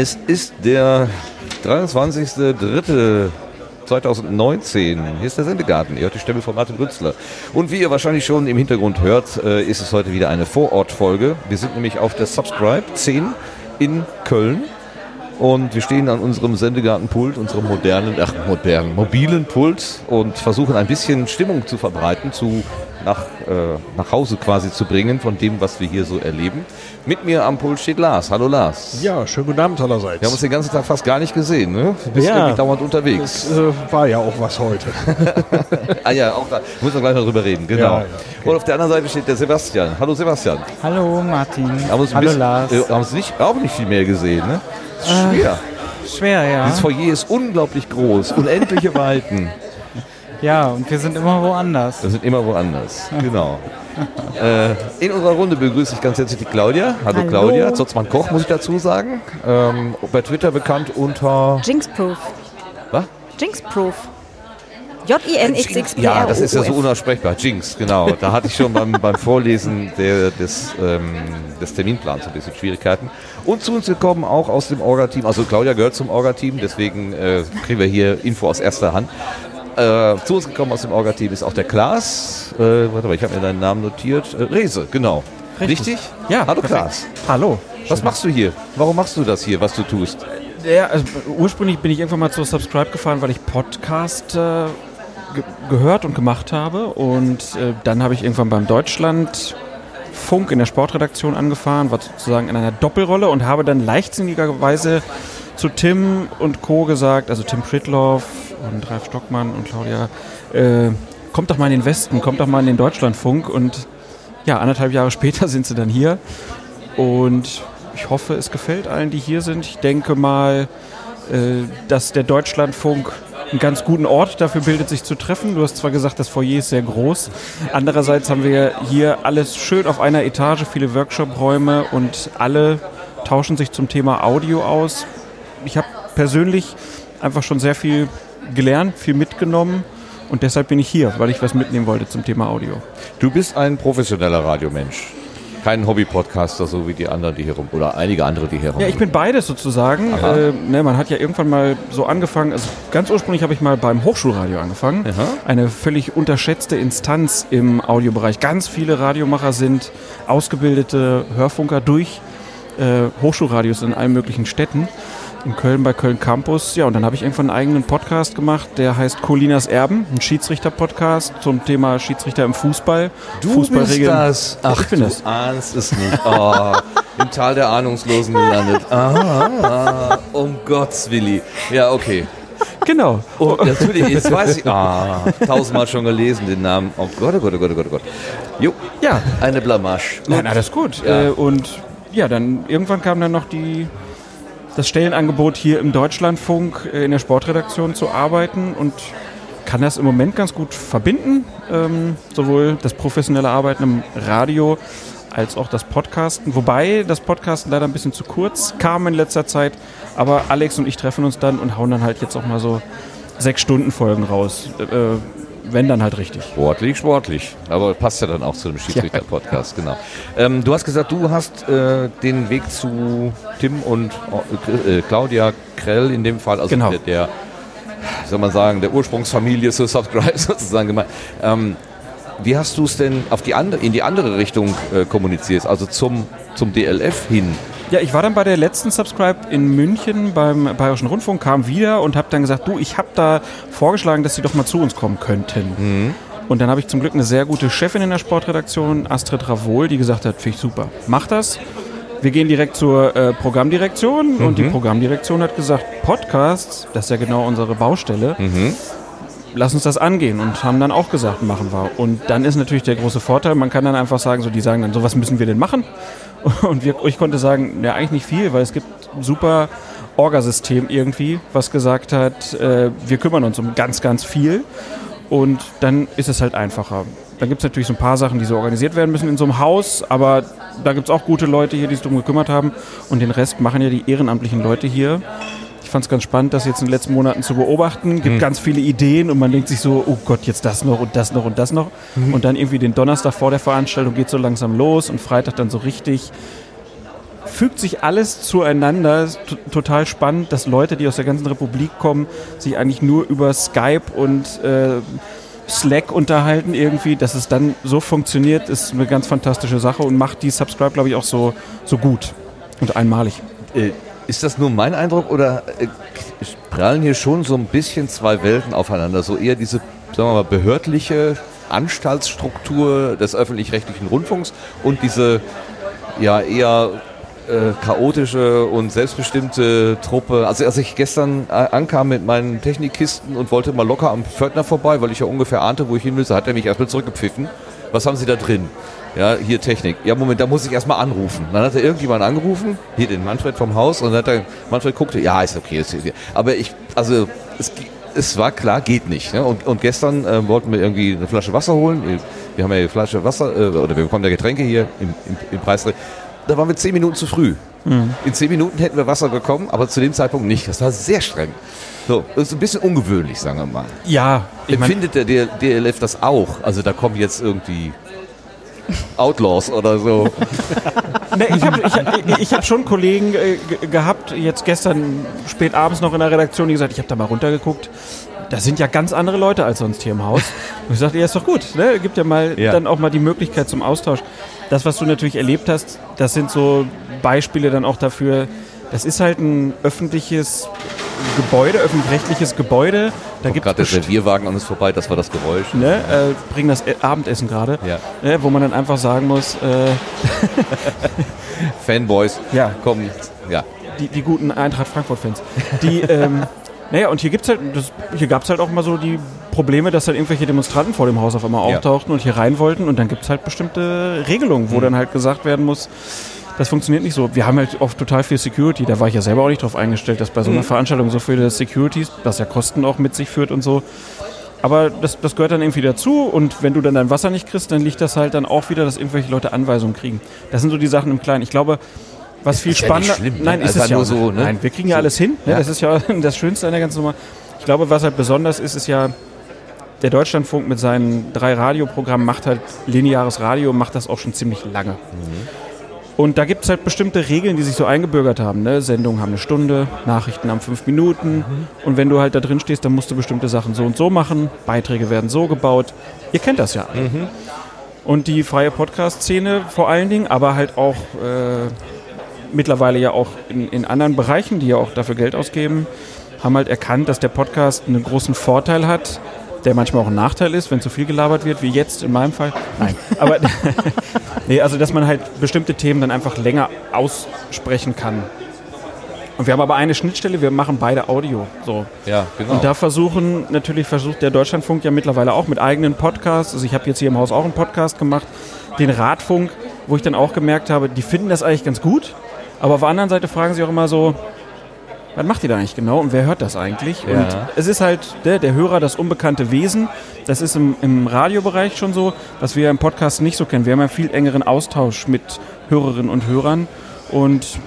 Es ist der 23.03.2019. Hier ist der Sendegarten. Ihr hört die Stimme von Martin Rützler. Und wie ihr wahrscheinlich schon im Hintergrund hört, äh, ist es heute wieder eine Vorortfolge. Wir sind nämlich auf der Subscribe 10 in Köln. Und wir stehen an unserem Sendegartenpult, unserem modernen, ach, modernen, mobilen Pult und versuchen ein bisschen Stimmung zu verbreiten, zu nach, äh, nach Hause quasi zu bringen von dem, was wir hier so erleben. Mit mir am Pult steht Lars. Hallo Lars. Ja, schönen guten Abend allerseits. Wir haben uns den ganzen Tag fast gar nicht gesehen, ne? Du bist Ja. irgendwie dauernd unterwegs. Das äh, war ja auch was heute. ah ja, auch da müssen wir gleich noch drüber reden, genau. Ja, ja, okay. Und auf der anderen Seite steht der Sebastian. Hallo Sebastian. Hallo Martin. Haben uns ein Hallo bisschen- Lars. äh, haben uns nicht, auch nicht viel mehr gesehen, ne? Das ist schwer. Schwer, ja. Dieses Foyer ist unglaublich groß, unendliche Weiten. Ja, und wir sind immer woanders. Wir sind immer woanders. Genau. äh, in unserer Runde begrüße ich ganz herzlich die Claudia. Hallo, Hallo. Claudia. Zotzmann Koch, muss ich dazu sagen. Ähm, bei Twitter bekannt unter. Jinxproof. Was? Jinxproof. J-I-N-X-X-P-R-O-O-F. Ja, das ist ja so unaussprechbar. Jinx, genau. Da hatte ich schon beim, beim Vorlesen der, des, ähm, des Terminplans ein bisschen Schwierigkeiten. Und zu uns gekommen auch aus dem Orga-Team. Also Claudia gehört zum Orga-Team, deswegen äh, kriegen wir hier Info aus erster Hand. Äh, zu uns gekommen aus dem Orga-Team ist auch der Klaas. Äh, warte mal, ich habe mir deinen Namen notiert. Äh, Rese, genau. Richtig? Richtig. Ja, Hallo perfekt. Klaas. Hallo. Was machst du hier? Warum machst du das hier, was du tust? Ja, also ursprünglich bin ich irgendwann mal zu Subscribe gefahren, weil ich Podcast äh, ge gehört und gemacht habe. Und äh, dann habe ich irgendwann beim Deutschland Funk in der Sportredaktion angefahren, war sozusagen in einer Doppelrolle und habe dann leichtsinnigerweise zu Tim und Co. gesagt, also Tim Pritloff und Ralf Stockmann und Claudia, äh, kommt doch mal in den Westen, kommt doch mal in den Deutschlandfunk und ja, anderthalb Jahre später sind sie dann hier und ich hoffe, es gefällt allen, die hier sind. Ich denke mal, äh, dass der Deutschlandfunk einen ganz guten Ort dafür bildet, sich zu treffen. Du hast zwar gesagt, das Foyer ist sehr groß. Andererseits haben wir hier alles schön auf einer Etage, viele Workshop-Räume und alle tauschen sich zum Thema Audio aus. Ich habe persönlich einfach schon sehr viel gelernt, viel mitgenommen und deshalb bin ich hier, weil ich was mitnehmen wollte zum Thema Audio. Du bist ein professioneller Radiomensch. Kein Hobby-Podcaster, so wie die anderen, die hier rum, oder einige andere, die hier rum. Ja, ich bin beides sozusagen. Äh, ne, man hat ja irgendwann mal so angefangen, also ganz ursprünglich habe ich mal beim Hochschulradio angefangen. Aha. Eine völlig unterschätzte Instanz im Audiobereich. Ganz viele Radiomacher sind ausgebildete Hörfunker durch äh, Hochschulradios in allen möglichen Städten. In Köln bei Köln Campus. Ja, und dann habe ich irgendwann einen eigenen Podcast gemacht, der heißt Colinas Erben, ein Schiedsrichter-Podcast zum Thema Schiedsrichter im Fußball. Du bist Fußballregeln. das. Ach, ich bin du das. ahnst es nicht. Oh, Im Tal der Ahnungslosen gelandet. Ah, um Gottes Willi. Ja, okay. Genau. Oh, natürlich, jetzt weiß ich. Ah, tausendmal schon gelesen den Namen. Oh Gott, oh Gott, oh Gott, oh Gott, oh Gott. Jo, Ja, eine Blamage. Nein, alles gut. Ja. Äh, und ja, dann irgendwann kam dann noch die, das Stellenangebot hier im Deutschlandfunk äh, in der Sportredaktion zu arbeiten und kann das im Moment ganz gut verbinden. Ähm, sowohl das professionelle Arbeiten im Radio als auch das Podcasten. Wobei das Podcasten leider ein bisschen zu kurz kam in letzter Zeit. Aber Alex und ich treffen uns dann und hauen dann halt jetzt auch mal so sechs Stunden Folgen raus. Äh, wenn dann halt richtig. Sportlich, sportlich. Aber passt ja dann auch zu dem Schiedsrichter-Podcast, genau. Ähm, du hast gesagt, du hast äh, den Weg zu Tim und äh, Claudia Krell in dem Fall, also Genau. der, der, soll man sagen, der Ursprungsfamilie zu Subscribe sozusagen gemeint. Ähm, wie hast du es denn auf die andere, in die andere Richtung äh, kommuniziert, also zum, zum DLF hin? Ja, ich war dann bei der letzten Subscribe in München beim Bayerischen Rundfunk, kam wieder und habe dann gesagt, du, ich habe da vorgeschlagen, dass sie doch mal zu uns kommen könnten. Und dann habe ich zum Glück eine sehr gute Chefin in der Sportredaktion, Astrid Ravol, die gesagt hat, finde ich super, mach das. Wir gehen direkt zur äh, Programmdirektion. Und die Programmdirektion hat gesagt, Podcasts, das ist ja genau unsere Baustelle, lass uns das angehen und haben dann auch gesagt, machen wir. Und dann ist natürlich der große Vorteil, man kann dann einfach sagen, so die sagen dann, so was müssen wir denn machen? Und wir, ich konnte sagen, ja eigentlich nicht viel, weil es gibt super Orgasystem irgendwie, was gesagt hat, äh, wir kümmern uns um ganz, ganz viel. Und dann ist es halt einfacher. Dann gibt es natürlich so ein paar Sachen, die so organisiert werden müssen in so einem Haus, aber da gibt es auch gute Leute hier, die sich darum gekümmert haben. Und den Rest machen ja die ehrenamtlichen Leute hier. Ich fand es ganz spannend, das jetzt in den letzten Monaten zu beobachten. Gibt ganz viele Ideen und man denkt sich so, oh Gott, jetzt das noch und das noch und das noch. Und dann irgendwie den Donnerstag vor der Veranstaltung geht so langsam los und Freitag dann so richtig fügt sich alles zueinander. Total spannend, dass Leute, die aus der ganzen Republik kommen, sich eigentlich nur über Skype und äh, Slack unterhalten irgendwie. Dass es dann so funktioniert, ist eine ganz fantastische Sache und macht die Subscribe, glaube ich, auch so, so gut und einmalig. Äh, Ist das nur mein Eindruck oder äh, prallen hier schon so ein bisschen zwei Welten aufeinander? So eher diese, sagen wir mal, behördliche Anstaltsstruktur des öffentlich-rechtlichen Rundfunks und diese ja eher äh, chaotische und selbstbestimmte Truppe. Also als ich gestern äh, ankam mit meinen Technikkisten und wollte mal locker am Pförtner vorbei, weil ich ja ungefähr ahnte, wo ich hin will, so hat er mich erstmal zurückgepfiffen. Was haben Sie da drin? Ja, hier Technik. Ja, Moment, da muss ich erstmal anrufen. Dann hat er irgendjemand angerufen, hier den Manfred vom Haus, und dann hat er, Manfred guckte, ja, ist okay, ist okay. Aber ich, also, es, es war klar, geht nicht. Ne? Und, und gestern äh, wollten wir irgendwie eine Flasche Wasser holen. Wir haben ja eine Flasche Wasser, äh, oder wir bekommen ja Getränke hier im, im, im Preis. Da waren wir zehn Minuten zu früh. In zehn Minuten hätten wir Wasser bekommen, aber zu dem Zeitpunkt nicht. Das war sehr streng. So, das ist ein bisschen ungewöhnlich, sagen wir mal. Ja, ich Empfindet der DLF das auch? Also da kommen jetzt irgendwie Outlaws oder so. Ne, ich habe ich, hab- ich hab schon Kollegen äh, ge- gehabt, jetzt gestern spät abends noch in der Redaktion, die gesagt, ich habe da mal runtergeguckt. Da sind ja ganz andere Leute als sonst hier im Haus. Und ich sagte, ja, ist doch gut. Ne? Gibt ja mal Ja. dann auch mal die Möglichkeit zum Austausch. Das, was du natürlich erlebt hast, das sind so Beispiele dann auch dafür. Das ist halt ein öffentliches Gebäude, öffentlich-rechtliches Gebäude. Da gibt Gerade der Servierwagen an uns vorbei, das war das Geräusch. ne, äh, bringen das E- Abendessen gerade, Ja. ne, wo man dann einfach sagen muss, äh, Fanboys Ja. kommen, ja. die, die guten Eintracht Frankfurt-Fans. Die, ähm, naja, und hier gibt's halt, das, hier gab es halt auch mal so die Probleme, dass halt irgendwelche Demonstranten vor dem Haus auf einmal Ja. auftauchten und hier rein wollten und dann gibt es halt bestimmte Regelungen, wo dann halt gesagt werden muss, das funktioniert nicht so. Wir haben halt oft total viel Security, da war ich ja selber auch nicht drauf eingestellt, dass bei so einer Veranstaltung so viele Securities, was ja Kosten auch mit sich führt und so. Aber das, das gehört dann irgendwie dazu und wenn du dann dein Wasser nicht kriegst, dann liegt das halt dann auch wieder, dass irgendwelche Leute Anweisungen kriegen. Das sind so die Sachen im Kleinen. Ich glaube, was viel ist ja spannender... schlimm, ne? Nein, ist Also es ja nur so, ne? Nein, wir kriegen ja alles hin. Ne? Ja. Das ist ja das Schönste an der ganzen Nummer. Ich glaube, was halt besonders ist, ist ja, der Deutschlandfunk mit seinen drei Radioprogrammen macht halt lineares Radio, macht das auch schon ziemlich lange. Und da gibt es halt bestimmte Regeln, die sich so eingebürgert haben. Ne? Sendungen haben eine Stunde, Nachrichten haben fünf Minuten. Und wenn du halt da drin stehst, dann musst du bestimmte Sachen so und so machen. Beiträge werden so gebaut. Ihr kennt das ja. alle. Und die freie Podcast-Szene vor allen Dingen, aber halt auch äh, mittlerweile ja auch in, in anderen Bereichen, die ja auch dafür Geld ausgeben, haben halt erkannt, dass der Podcast einen großen Vorteil hat, der manchmal auch ein Nachteil ist, wenn zu viel gelabert wird, wie jetzt in meinem Fall. Nein, aber nee, also dass man halt bestimmte Themen dann einfach länger aussprechen kann. Und wir haben aber eine Schnittstelle, wir machen beide Audio. So. Ja, genau. Und da versuchen, natürlich versucht der Deutschlandfunk ja mittlerweile auch mit eigenen Podcasts, also ich habe jetzt hier im Haus auch einen Podcast gemacht, den Radfunk, wo ich dann auch gemerkt habe, die finden das eigentlich ganz gut, aber auf der anderen Seite fragen sie auch immer so, was macht ihr da eigentlich genau und wer hört das eigentlich? Ja. Und es ist halt der, der Hörer das unbekannte Wesen. Das ist im, im Radiobereich schon so, was wir im Podcast nicht so kennen. Wir haben einen viel engeren Austausch mit Hörerinnen und Hörern und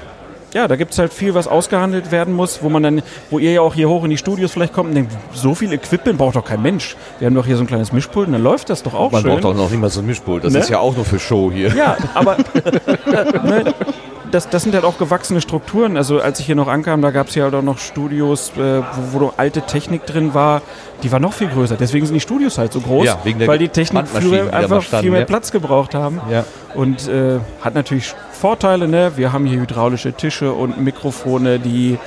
ja, da gibt es halt viel, was ausgehandelt werden muss, wo man dann, wo ihr ja auch hier hoch in die Studios vielleicht kommt und denkt, so viel Equipment braucht doch kein Mensch. Wir haben doch hier so ein kleines Mischpult und dann läuft das doch auch Man schön. braucht doch noch nicht mal so ein Mischpult. Das Ne? ist ja auch nur für Show hier. Ja, aber äh, ne, das, das sind halt auch gewachsene Strukturen. Also als ich hier noch ankam, da gab es ja halt auch noch Studios, äh, wo, wo noch alte Technik drin war. Die war noch viel größer. Deswegen sind die Studios halt so groß, Ja, weil die Technik früher einfach standen, viel mehr ja. Platz gebraucht haben. Ja. Und äh, hat natürlich Vorteile. Ne? Wir haben hier hydraulische Tische und Mikrofone, die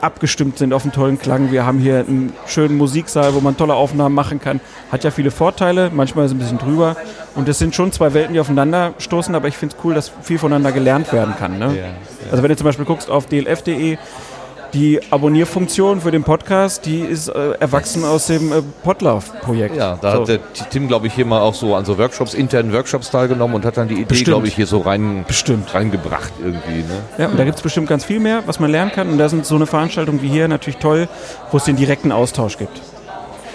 abgestimmt sind auf einen tollen Klang. Wir haben hier einen schönen Musiksaal, wo man tolle Aufnahmen machen kann. Hat ja viele Vorteile, manchmal ist es ein bisschen drüber. Und es sind schon zwei Welten, die aufeinander stoßen, aber ich finde es cool, dass viel voneinander gelernt werden kann. Ne? Also wenn du zum Beispiel guckst auf dlf.de, die Abonnierfunktion für den Podcast, die ist äh, erwachsen aus dem äh, Podlove-Projekt. Ja, da So. hat der Tim, glaube ich, hier mal auch so an so Workshops, internen Workshops teilgenommen und hat dann die Idee, glaube ich, hier so rein, Bestimmt. reingebracht irgendwie. Ne? Ja, und da gibt es bestimmt ganz viel mehr, was man lernen kann. Und da sind so eine Veranstaltung wie hier natürlich toll, wo es den direkten Austausch gibt.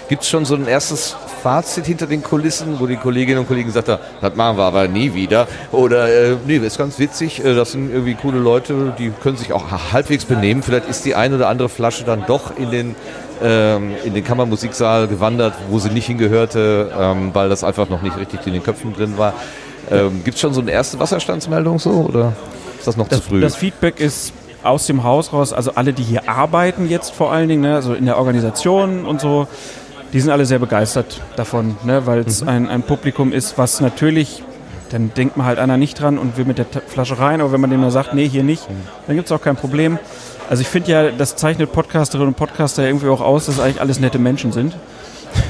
Gibt es schon so ein erstes Fazit hinter den Kulissen, wo die Kolleginnen und Kollegen sagt, das machen wir aber nie wieder? Oder, äh, nee, ist ganz witzig, äh, das sind irgendwie coole Leute, die können sich auch halbwegs benehmen. Vielleicht ist die eine oder andere Flasche dann doch in den, ähm, in den Kammermusiksaal gewandert, wo sie nicht hingehörte, ähm, weil das einfach noch nicht richtig in den Köpfen drin war. Ähm, Gibt es schon so eine erste Wasserstandsmeldung so? Oder? Ist das noch Das, zu früh? das Feedback ist aus dem Haus raus, also alle, die hier arbeiten jetzt vor allen Dingen, ne, also in der Organisation und so, die sind alle sehr begeistert davon, ne, weil es Mhm. ein, ein Publikum ist, was natürlich, dann denkt man halt einer nicht dran und will mit der Flasche rein, aber wenn man dem nur sagt, nee, hier nicht, Mhm. dann gibt es auch kein Problem. Also ich finde ja, das zeichnet Podcasterinnen und Podcaster irgendwie auch aus, dass eigentlich alles nette Menschen sind.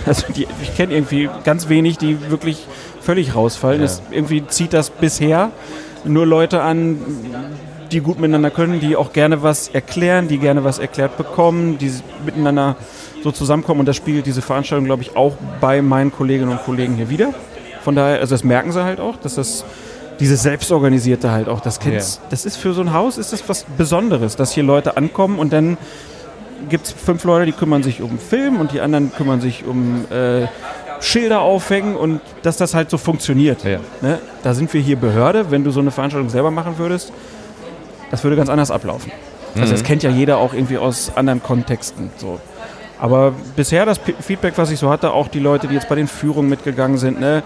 Also die, ich kenne irgendwie ganz wenig, die wirklich völlig rausfallen. Ja. Das, irgendwie zieht das bisher nur Leute an, die gut miteinander können, die auch gerne was erklären, die gerne was erklärt bekommen, die miteinander so zusammenkommen. Und das spiegelt diese Veranstaltung, glaube ich, auch bei meinen Kolleginnen und Kollegen hier wieder. Von daher, also das merken sie halt auch, dass das dieses Selbstorganisierte halt auch, das kennt's, das ist für so ein Haus, ist das was Besonderes, dass hier Leute ankommen und dann gibt es fünf Leute, die kümmern sich um Film und die anderen kümmern sich um äh, Schilder aufhängen und dass das halt so funktioniert. Ja. Ne? Da sind wir hier Behörde. Wenn du so eine Veranstaltung selber machen würdest, das würde ganz anders ablaufen. Also das kennt ja jeder auch irgendwie aus anderen Kontexten. So. Aber bisher das P Feedback, was ich so hatte, auch die Leute, die jetzt bei den Führungen mitgegangen sind, ne?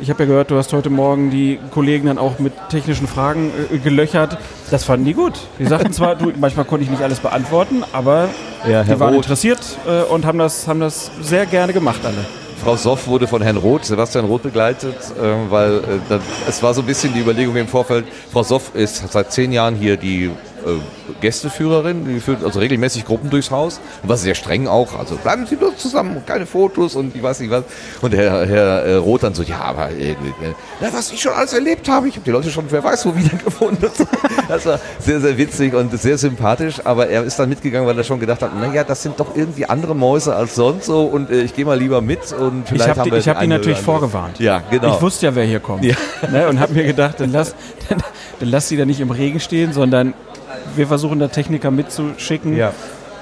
Ich habe ja gehört, du hast heute Morgen die Kollegen dann auch mit technischen Fragen äh, gelöchert. Das fanden die gut. Die sagten zwar, du, manchmal konnte ich nicht alles beantworten, aber Ja, die waren Roth. interessiert äh, und haben das, haben das sehr gerne gemacht alle. Frau Soff wurde von Herrn Roth, Sebastian Roth begleitet, äh, weil äh, da, es war so ein bisschen die Überlegung im Vorfeld, Frau Soff ist seit zehn Jahren hier die Gästeführerin, die führt also regelmäßig Gruppen durchs Haus und war sehr streng auch, also bleiben Sie nur zusammen keine Fotos und ich weiß nicht was. Und Herr, Herr äh, Roth dann so, ja, aber äh, äh, na, was ich schon alles erlebt habe, ich habe die Leute schon, wer weiß wo wiedergefunden. Das war sehr, sehr witzig und sehr sympathisch, aber er ist dann mitgegangen, weil er schon gedacht hat, naja, das sind doch irgendwie andere Mäuse als sonst so und äh, ich gehe mal lieber mit und vielleicht Ich habe haben die, wir ich hab die eine natürlich vorgewarnt. Ja, genau. Ich wusste ja, wer hier kommt. Ja. Ne, und habe mir gedacht, dann lass, dann, dann lass sie da nicht im Regen stehen, sondern wir versuchen da Techniker mitzuschicken. Ja.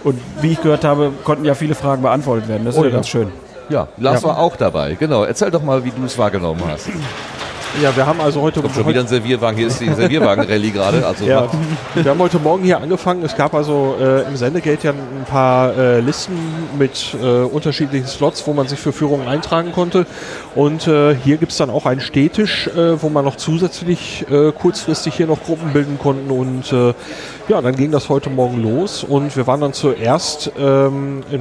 Und wie ich gehört habe, konnten ja viele Fragen beantwortet werden. Das ist Oh ja, ja. ganz schön. Ja, Lars war auch dabei. Genau. Erzähl doch mal, wie du es wahrgenommen hast. Ja, wir haben also heute, Kommt schon wieder ein Servierwagen. Hier ist die Servierwagen-Rallye gerade. Also ja, macht- wir haben heute Morgen hier angefangen. Es gab also äh, im Sendegate ja ein paar äh, Listen mit äh, unterschiedlichen Slots, wo man sich für Führungen eintragen konnte. Und äh, hier gibt es dann auch einen Städtisch, äh, wo man noch zusätzlich äh, kurzfristig hier noch Gruppen bilden konnten. Und ja, dann ging das heute Morgen los. Und wir waren dann zuerst ähm, im,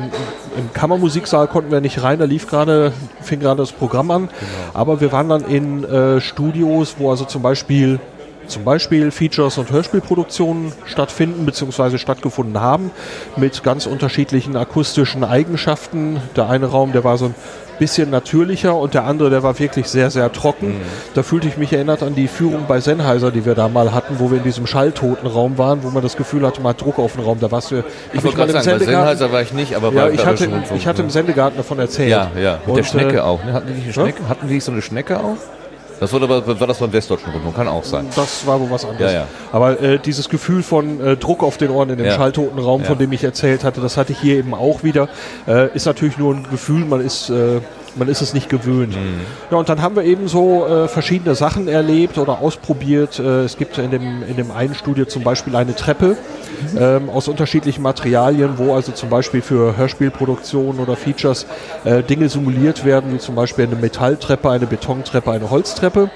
im Kammermusiksaal, konnten wir nicht rein. Da lief gerade, fing gerade das Programm an. Aber wir waren dann in Studios, wo also zum Beispiel zum Beispiel Features und Hörspielproduktionen stattfinden bzw. stattgefunden haben mit ganz unterschiedlichen akustischen Eigenschaften. Der eine Raum, der war so ein bisschen natürlicher und der andere, der war wirklich sehr, sehr trocken. Da fühlte ich mich erinnert an die Führung bei Sennheiser, die wir da mal hatten, wo wir in diesem schalltoten Raum waren, wo man das Gefühl hatte, man hat Druck auf den Raum. Da warst du, Ich wollte gerade sagen, bei Sendegarten- Sennheiser war ich nicht, aber ja, bei ich hatte, Rundfunk, ich hatte im? Sendegarten davon erzählt. Ja, ja. Mit Und, der Schnecke äh, auch. Ne? Hatten die eine Schnecke? Hatten die nicht so eine Schnecke auch? Das war, aber, war das beim Westdeutschen Rundfunk, kann auch sein. Das war wohl was anderes. Ja, ja. Aber äh, dieses Gefühl von äh, Druck auf den Ohren in dem Ja. schalltoten Raum, von Ja. dem ich erzählt hatte, das hatte ich hier eben auch wieder. Äh, ist natürlich nur ein Gefühl, man ist, äh, man ist es nicht gewöhnt. Mhm. Ja, und dann haben wir eben so äh, verschiedene Sachen erlebt oder ausprobiert. Äh, es gibt in dem, in dem einen Studio zum Beispiel eine Treppe ähm, aus unterschiedlichen Materialien, wo also zum Beispiel für Hörspielproduktionen oder Features äh, Dinge simuliert werden, wie zum Beispiel eine Metalltreppe, eine Betontreppe, eine Holztreppe.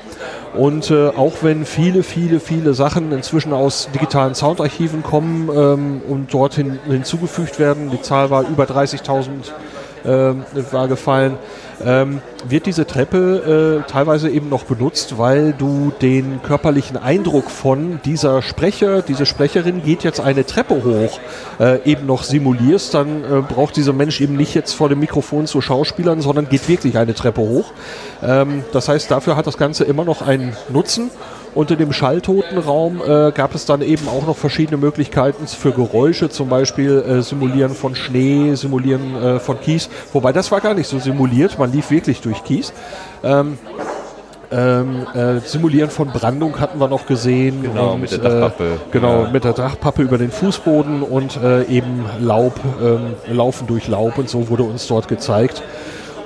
Und äh, auch wenn viele, viele, viele Sachen inzwischen aus digitalen Soundarchiven kommen ähm, und dorthin hinzugefügt werden, die Zahl war über 30.000 ähm, war gefallen, ähm, wird diese Treppe äh, teilweise eben noch benutzt, weil du den körperlichen Eindruck von dieser Sprecher, diese Sprecherin geht jetzt eine Treppe hoch, äh, eben noch simulierst, dann äh, braucht dieser Mensch eben nicht jetzt vor dem Mikrofon zu Schauspielern, sondern geht wirklich eine Treppe hoch. Ähm, das heißt, dafür hat das Ganze immer noch einen Nutzen. Und in dem schalltoten Raum äh, gab es dann eben auch noch verschiedene Möglichkeiten für Geräusche, zum Beispiel äh, Simulieren von Schnee, Simulieren äh, von Kies. Wobei das war gar nicht so simuliert, man lief wirklich durch Kies. Ähm, ähm, äh, Simulieren von Brandung hatten wir noch gesehen. Genau, mit der Dachpappe. Äh, genau, Ja. mit der Dachpappe über den Fußboden und äh, eben Laub, ähm, Laufen durch Laub und so wurde uns dort gezeigt.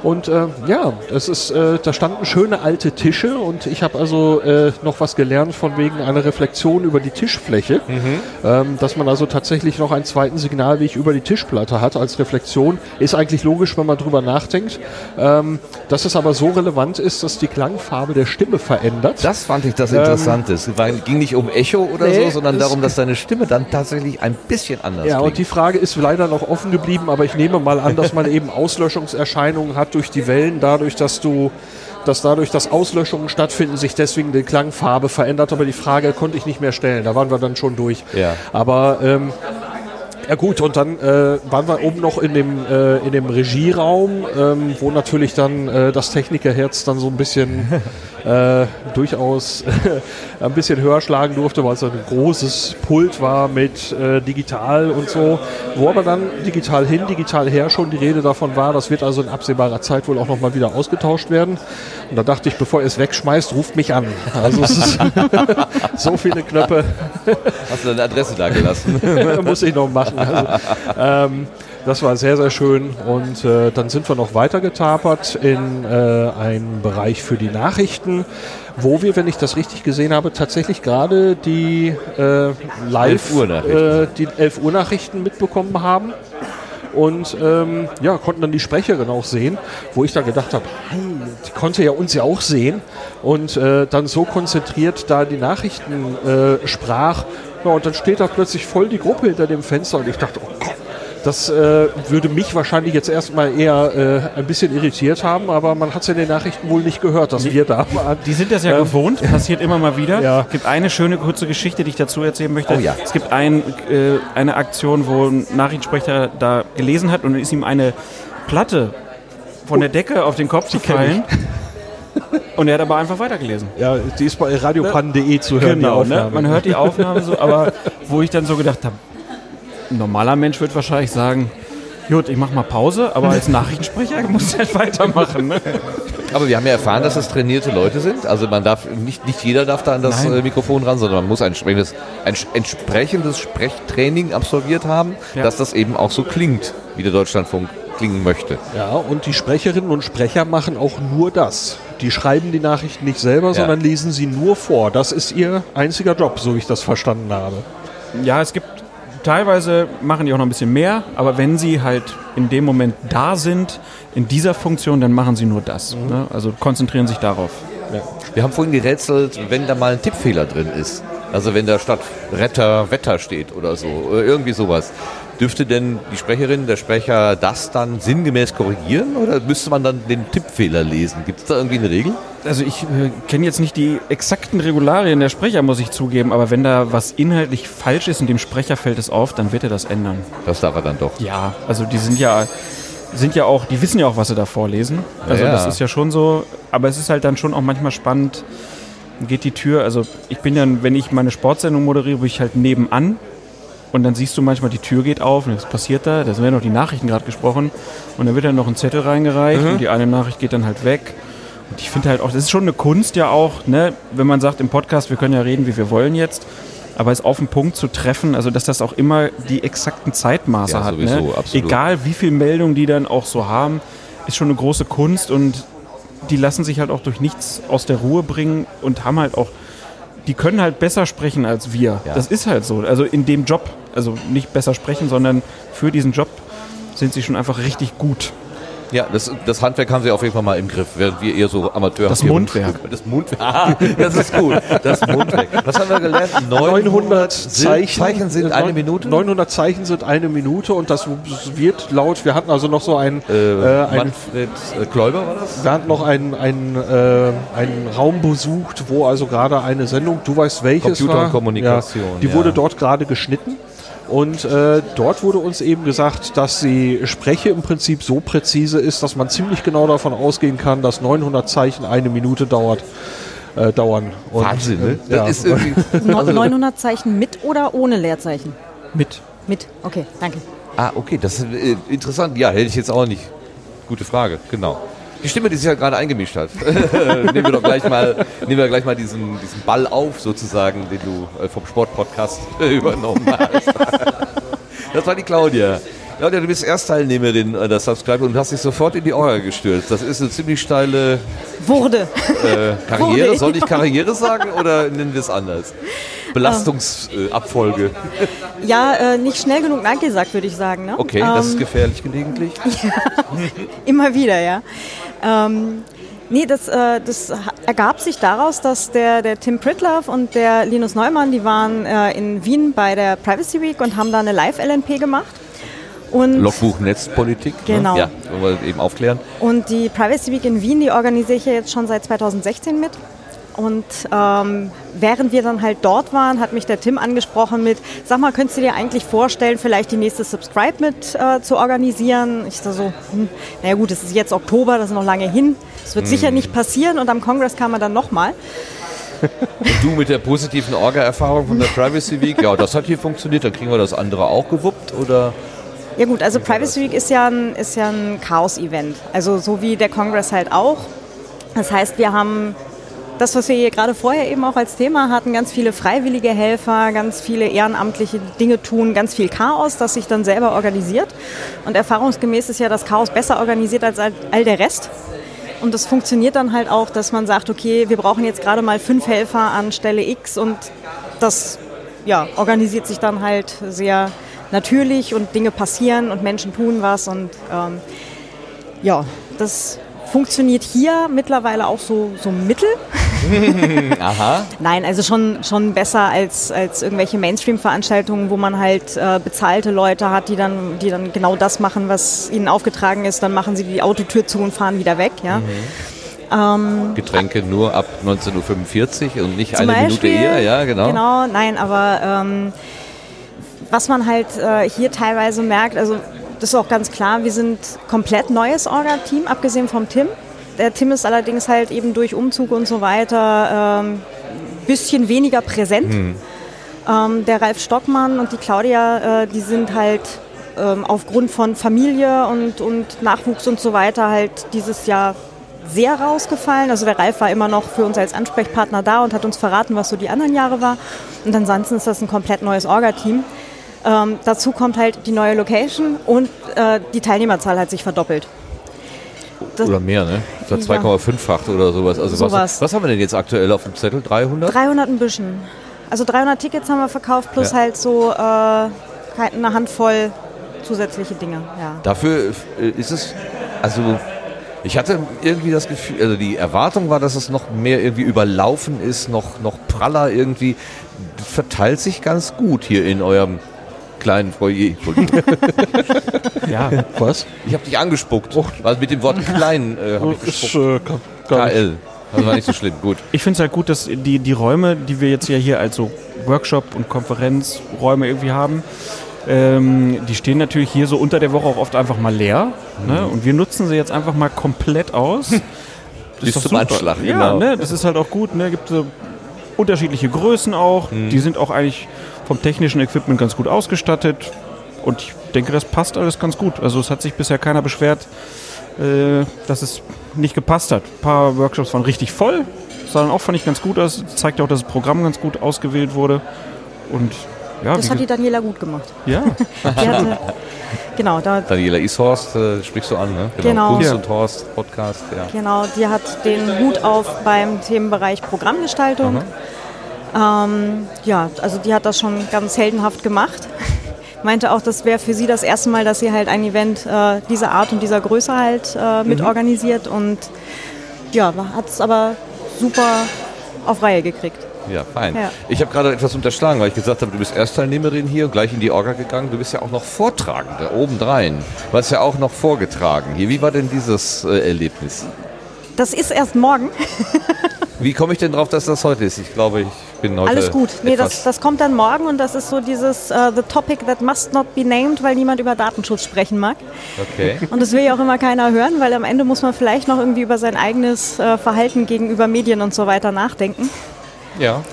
Und äh, ja, es ist, äh, da standen schöne alte Tische und ich habe also äh, noch was gelernt von wegen einer Reflexion über die Tischfläche, ähm, dass man also tatsächlich noch einen zweiten Signalweg über die Tischplatte hat als Reflexion. Ist eigentlich logisch, wenn man drüber nachdenkt. Ähm, dass es aber so relevant ist, dass die Klangfarbe der Stimme verändert. Das fand ich das Interessante. es war, ging nicht um Echo oder Nee, so, sondern es- darum, dass deine Stimme dann tatsächlich ein bisschen anders Ja, und klingt. die Frage ist leider noch offen geblieben, aber ich nehme mal an, dass man eben Auslöschungserscheinungen hat durch die Wellen, dadurch, dass du dass dadurch, dass Auslöschungen stattfinden, sich deswegen die Klangfarbe verändert. Aber die Frage konnte ich nicht mehr stellen. Da waren wir dann schon durch. Ja. Aber ähm, ja gut, und dann äh, waren wir oben noch in dem, äh, in dem Regieraum, ähm, wo natürlich dann äh, das Technikerherz dann so ein bisschen äh, durchaus ein bisschen höher schlagen durfte, weil es ein großes Pult war mit äh, digital und so, wo aber dann digital hin, digital her schon die Rede davon war, das wird also in absehbarer Zeit wohl auch nochmal wieder ausgetauscht werden. Und da dachte ich, bevor ihr es wegschmeißt, ruft mich an. Also es ist so viele Knöpfe Hast du deine Adresse da gelassen? muss ich noch machen. Also, ähm, das war sehr, sehr schön. Und äh, dann sind wir noch weiter getapert in äh, einen Bereich für die Nachrichten, wo wir, wenn ich das richtig gesehen habe, tatsächlich gerade die äh, live 11 Uhr äh, die 11 Uhr Nachrichten mitbekommen haben. Und ähm, ja, konnten dann die Sprecherin auch sehen, wo ich da gedacht habe, hey, die konnte ja uns ja auch sehen und äh, dann so konzentriert da die Nachrichten äh, sprach. Ja, und dann steht da plötzlich voll die Gruppe hinter dem Fenster und ich dachte, oh Gott, das äh, würde mich wahrscheinlich jetzt erstmal eher äh, ein bisschen irritiert haben, aber man hat es in den Nachrichten wohl nicht gehört, dass wir da waren. Die sind das ja Ähm, gewohnt, passiert immer mal wieder. Ja. Es gibt eine schöne kurze Geschichte, die ich dazu erzählen möchte. Oh ja. Es gibt ein, äh, eine Aktion, wo ein Nachrichtensprecher da gelesen hat und ist ihm eine Platte von der Decke auf den Kopf gefallen. Und er hat aber einfach weitergelesen. Ja, die ist bei radiopan.de zu hören, die Genau, ne? Man hört die Aufnahme so, aber wo ich dann so gedacht habe, ein normaler Mensch wird wahrscheinlich sagen, gut, ich mach mal Pause, aber als Nachrichtensprecher muss ich halt weitermachen. Ne? Aber wir haben ja erfahren, dass das trainierte Leute sind. Also man darf nicht, nicht jeder darf da an das Nein. äh, Mikrofon ran, sondern man muss ein entsprechendes, ein entsprechendes Sprechtraining absolviert haben, Ja. dass das eben auch so klingt, wie der Deutschlandfunk klingen möchte. Ja, und die Sprecherinnen und Sprecher machen auch nur das. Die schreiben die Nachrichten nicht selber, sondern lesen sie nur vor. Das ist ihr einziger Job, so wie ich das verstanden habe. Ja, es gibt teilweise machen die auch noch ein bisschen mehr, aber wenn sie halt in dem Moment da sind, in dieser Funktion, dann machen sie nur das. Ne? Also konzentrieren sich darauf. Wir haben vorhin gerätselt, wenn da mal ein Tippfehler drin ist. Also wenn da statt Retter Wetter steht oder so, oder irgendwie sowas. Dürfte denn die Sprecherin, der Sprecher das dann sinngemäß korrigieren oder müsste man dann den Tippfehler lesen? Gibt es da irgendwie eine Regel? Also ich äh, kenne jetzt nicht die exakten Regularien der Sprecher, muss ich zugeben, aber wenn da was inhaltlich falsch ist und dem Sprecher fällt es auf, dann wird er das ändern. Das darf er dann doch. Ja, also die sind ja sind ja auch, die wissen ja auch, was sie da vorlesen. Also Ja, das ist ja schon so, aber es ist halt dann schon auch manchmal spannend, geht die Tür, also ich bin dann, wenn ich meine Sportsendung moderiere, bin ich halt nebenan und dann siehst du manchmal, die Tür geht auf und was passiert da? Da werden noch die Nachrichten gerade gesprochen und dann wird dann noch ein Zettel reingereicht und die eine Nachricht geht dann halt weg. Und ich finde halt auch, das ist schon eine Kunst ja auch, ne, wenn man sagt im Podcast, wir können ja reden, wie wir wollen jetzt, aber es auf den Punkt zu treffen, also dass das auch immer die exakten Zeitmaße Ja, hat. sowieso, ne? absolut. Egal wie viel Meldungen die dann auch so haben, ist schon eine große Kunst und die lassen sich halt auch durch nichts aus der Ruhe bringen und haben halt auch, die können halt besser sprechen als wir. Ja. Das ist halt so. Also in dem Job, also nicht besser sprechen, sondern für diesen Job sind sie schon einfach richtig gut. Ja, das, das Handwerk haben sie auf jeden Fall mal im Griff, während wir eher so Amateur Das Mundwerk. Das Mundwerk. Ah, das ist gut. Das Mundwerk. Was haben wir gelernt? 900 Zeichen, Zeichen sind äh, eine Minute? 900 Zeichen sind eine Minute und das wird laut. Wir hatten also noch so ein, Äh, äh, ein Manfred äh, Kläuber war das? wir hatten noch einen, einen, äh, einen Raum besucht, wo also gerade eine Sendung, du weißt welches Computer war. und Kommunikation, Ja, die ja. wurde dort gerade geschnitten. Und äh, dort wurde uns eben gesagt, dass die Spreche im Prinzip so präzise ist, dass man ziemlich genau davon ausgehen kann, dass 900 Zeichen eine Minute dauert, äh, dauern. Und, Wahnsinn, ne? äh, ja. Das ist irgendwie, No- also, 900 Zeichen mit oder ohne Leerzeichen? Mit. Mit. Okay, danke. ah, okay, das ist äh, interessant. Ja, hätte ich jetzt auch nicht. Gute Frage, genau. Die Stimme, die sich ja gerade eingemischt hat. nehmen wir doch gleich mal, nehmen wir gleich mal diesen, diesen Ball auf, sozusagen, den du äh, vom Sportpodcast übernommen hast. das war die Claudia. Claudia, du bist Erstteilnehmerin äh, der Subscribe und hast dich sofort in die Orga gestürzt. Das ist eine ziemlich steile Wurde. äh, Karriere. Wurde. Soll ich Karriere sagen oder nennen wir es anders? Belastungsabfolge. Ja, äh, nicht schnell genug Nein gesagt, würde ich sagen. Ne? Okay, das ist gefährlich gelegentlich. Immer wieder, ja. Ähm, nee, das, äh, das ergab sich daraus, dass der, der Tim Pritlove und der Linus Neumann, die waren äh, in Wien bei der Privacy Week und haben da eine Live-LNP gemacht. Und, Logbuch Netzpolitik. Genau. Ne? Ja, wollen wir eben aufklären. und die Privacy Week in Wien, die organisiere ich ja jetzt schon seit 2016 mit. Und ähm, während wir dann halt dort waren, hat mich der Tim angesprochen mit, sag mal, könntest du dir eigentlich vorstellen, vielleicht die nächste Subscribe mit äh, zu organisieren? Ich so, so hm, naja gut, es ist jetzt Oktober, das ist noch lange hin. Das wird sicher nicht passieren und am Kongress kam er dann nochmal. Und du mit der positiven Orga-Erfahrung von der Privacy Week, ja, das hat hier funktioniert, dann kriegen wir das andere auch gewuppt, oder? Ja gut, also Privacy Week ist ja ein, ist ja ein Chaos-Event. Also so wie der Kongress halt auch. Das heißt, wir haben das, was wir hier gerade vorher eben auch als Thema hatten, ganz viele freiwillige Helfer, ganz viele ehrenamtliche Dinge tun, ganz viel Chaos, das sich dann selber organisiert. Und erfahrungsgemäß ist ja das Chaos besser organisiert als all der Rest. Und das funktioniert dann halt auch, dass man sagt, okay, wir brauchen jetzt gerade mal fünf Helfer an Stelle X und das ja, organisiert sich dann halt sehr natürlich und Dinge passieren und Menschen tun was und ähm, ja, das funktioniert hier mittlerweile auch so, so mittel. Aha. Nein, also schon, schon besser als, als irgendwelche Mainstream-Veranstaltungen, wo man halt äh, bezahlte Leute hat, die dann, die dann genau das machen, was ihnen aufgetragen ist. Dann machen sie die Autotür zu und fahren wieder weg. Ja? Getränke nur ab 19.45 Uhr und nicht eine Beispiel, Minute eher, ja, genau. Genau, nein, aber ähm, was man halt äh, hier teilweise merkt, also das ist auch ganz klar, wir sind komplett neues Orga-Team, abgesehen vom Tim. Der Tim ist allerdings halt eben durch Umzug und so weiter ähm, bisschen weniger präsent. Ähm, der Ralf Stockmann und die Claudia, äh, die sind halt ähm, aufgrund von Familie und, und Nachwuchs und so weiter halt dieses Jahr sehr rausgefallen. Also der Ralf war immer noch für uns als Ansprechpartner da und hat uns verraten, was so die anderen Jahre war. Und ansonsten ist das ein komplett neues Orga-Team. Ähm, dazu kommt halt die neue Location und äh, die Teilnehmerzahl hat sich verdoppelt. Das- Oder mehr, ne? Das Ja. war 2,5-facht oder sowas. Also Sowas. Was, was haben wir denn jetzt aktuell auf dem Zettel? 300? 300 ein bisschen. Also 300 Tickets haben wir verkauft, plus Ja. halt so äh, eine Handvoll zusätzliche Dinge. Ja. Dafür äh, ist es, also ich hatte irgendwie das Gefühl, also die Erwartung war, dass es noch mehr irgendwie überlaufen ist, noch, noch praller irgendwie. Verteilt sich ganz gut hier in eurem kleinen Foyer. Entschuldigung. Ja, Was? Ich habe dich angespuckt. Also mit dem Wort klein äh, habe ich Ist, gespuckt. äh. KL. Das war nicht so schlimm. Gut. ich finde es halt gut, dass die, die Räume, die wir jetzt ja hier als so Workshop- und Konferenzräume irgendwie haben, ähm, die stehen natürlich hier so unter der Woche auch oft einfach mal leer. Ne? Und wir nutzen sie jetzt einfach mal komplett aus. Das Bis zum super. Anschlag, Ja, genau. ne? das ist halt auch gut. Ne? Gibt so unterschiedliche Größen auch. Die sind auch eigentlich vom technischen Equipment ganz gut ausgestattet. Und ich denke, das passt alles ganz gut. Also es hat sich bisher keiner beschwert, äh, dass es nicht gepasst hat. Ein paar Workshops waren richtig voll. Sah dann auch, fand ich, ganz gut aus. Zeigt auch, dass das Programm ganz gut ausgewählt wurde. Und ja, Das hat die Daniela gut gemacht. ja. Hatte, genau, da, Daniela Ishorst äh, sprichst du an, ne? Genau. Kunst Ja. und Horst Podcast, ja. genau, die hat den Hut auf beim Themenbereich Programmgestaltung. Ähm, ja, also die hat das schon ganz heldenhaft gemacht. Meinte auch, das wäre für sie das erste Mal, dass sie halt ein Event äh, dieser Art und dieser Größe halt äh, mit organisiert und ja, hat es aber super auf Reihe gekriegt. Ja, fein. Ja. Ich habe gerade etwas unterschlagen, weil ich gesagt habe, du bist Erstteilnehmerin hier und gleich in die Orga gegangen. Du bist ja auch noch Vortragende obendrein. Du hast ja auch noch vorgetragen hier. Wie war denn dieses äh, Erlebnis? Das ist erst morgen. Wie komme ich denn drauf, dass das heute ist? Ich glaube, ich bin heute. Alles gut. Nee, das, das kommt dann morgen und das ist so dieses äh, The Topic that must not be named, weil niemand über Datenschutz sprechen mag. Okay. Und das will ja auch immer keiner hören, weil am Ende muss man vielleicht noch irgendwie über sein eigenes äh, Verhalten gegenüber Medien und so weiter nachdenken. Ja.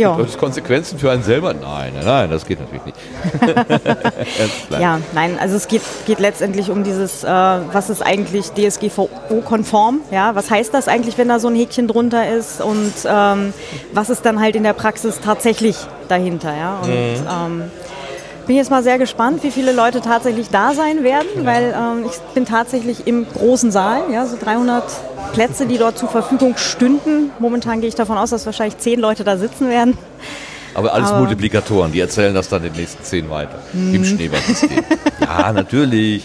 Ja, Hat es Konsequenzen für einen selber? Nein, nein, nein, das geht natürlich nicht. Ja, nein, also es geht, geht letztendlich um dieses, äh, was ist eigentlich DSGVO-konform? Ja, was heißt das eigentlich, wenn da so ein Häkchen drunter ist? Und ähm, was ist dann halt in der Praxis tatsächlich dahinter? Ja, und ähm, bin jetzt mal sehr gespannt, wie viele Leute tatsächlich da sein werden, weil ähm, ich bin tatsächlich im großen Saal, ja, so 300 Plätze, die dort zur Verfügung stünden. Momentan gehe ich davon aus, dass wahrscheinlich zehn Leute da sitzen werden. Aber alles Aber- Multiplikatoren, die erzählen das dann den nächsten zehn weiter. Im Schneeballsystem. ja, natürlich.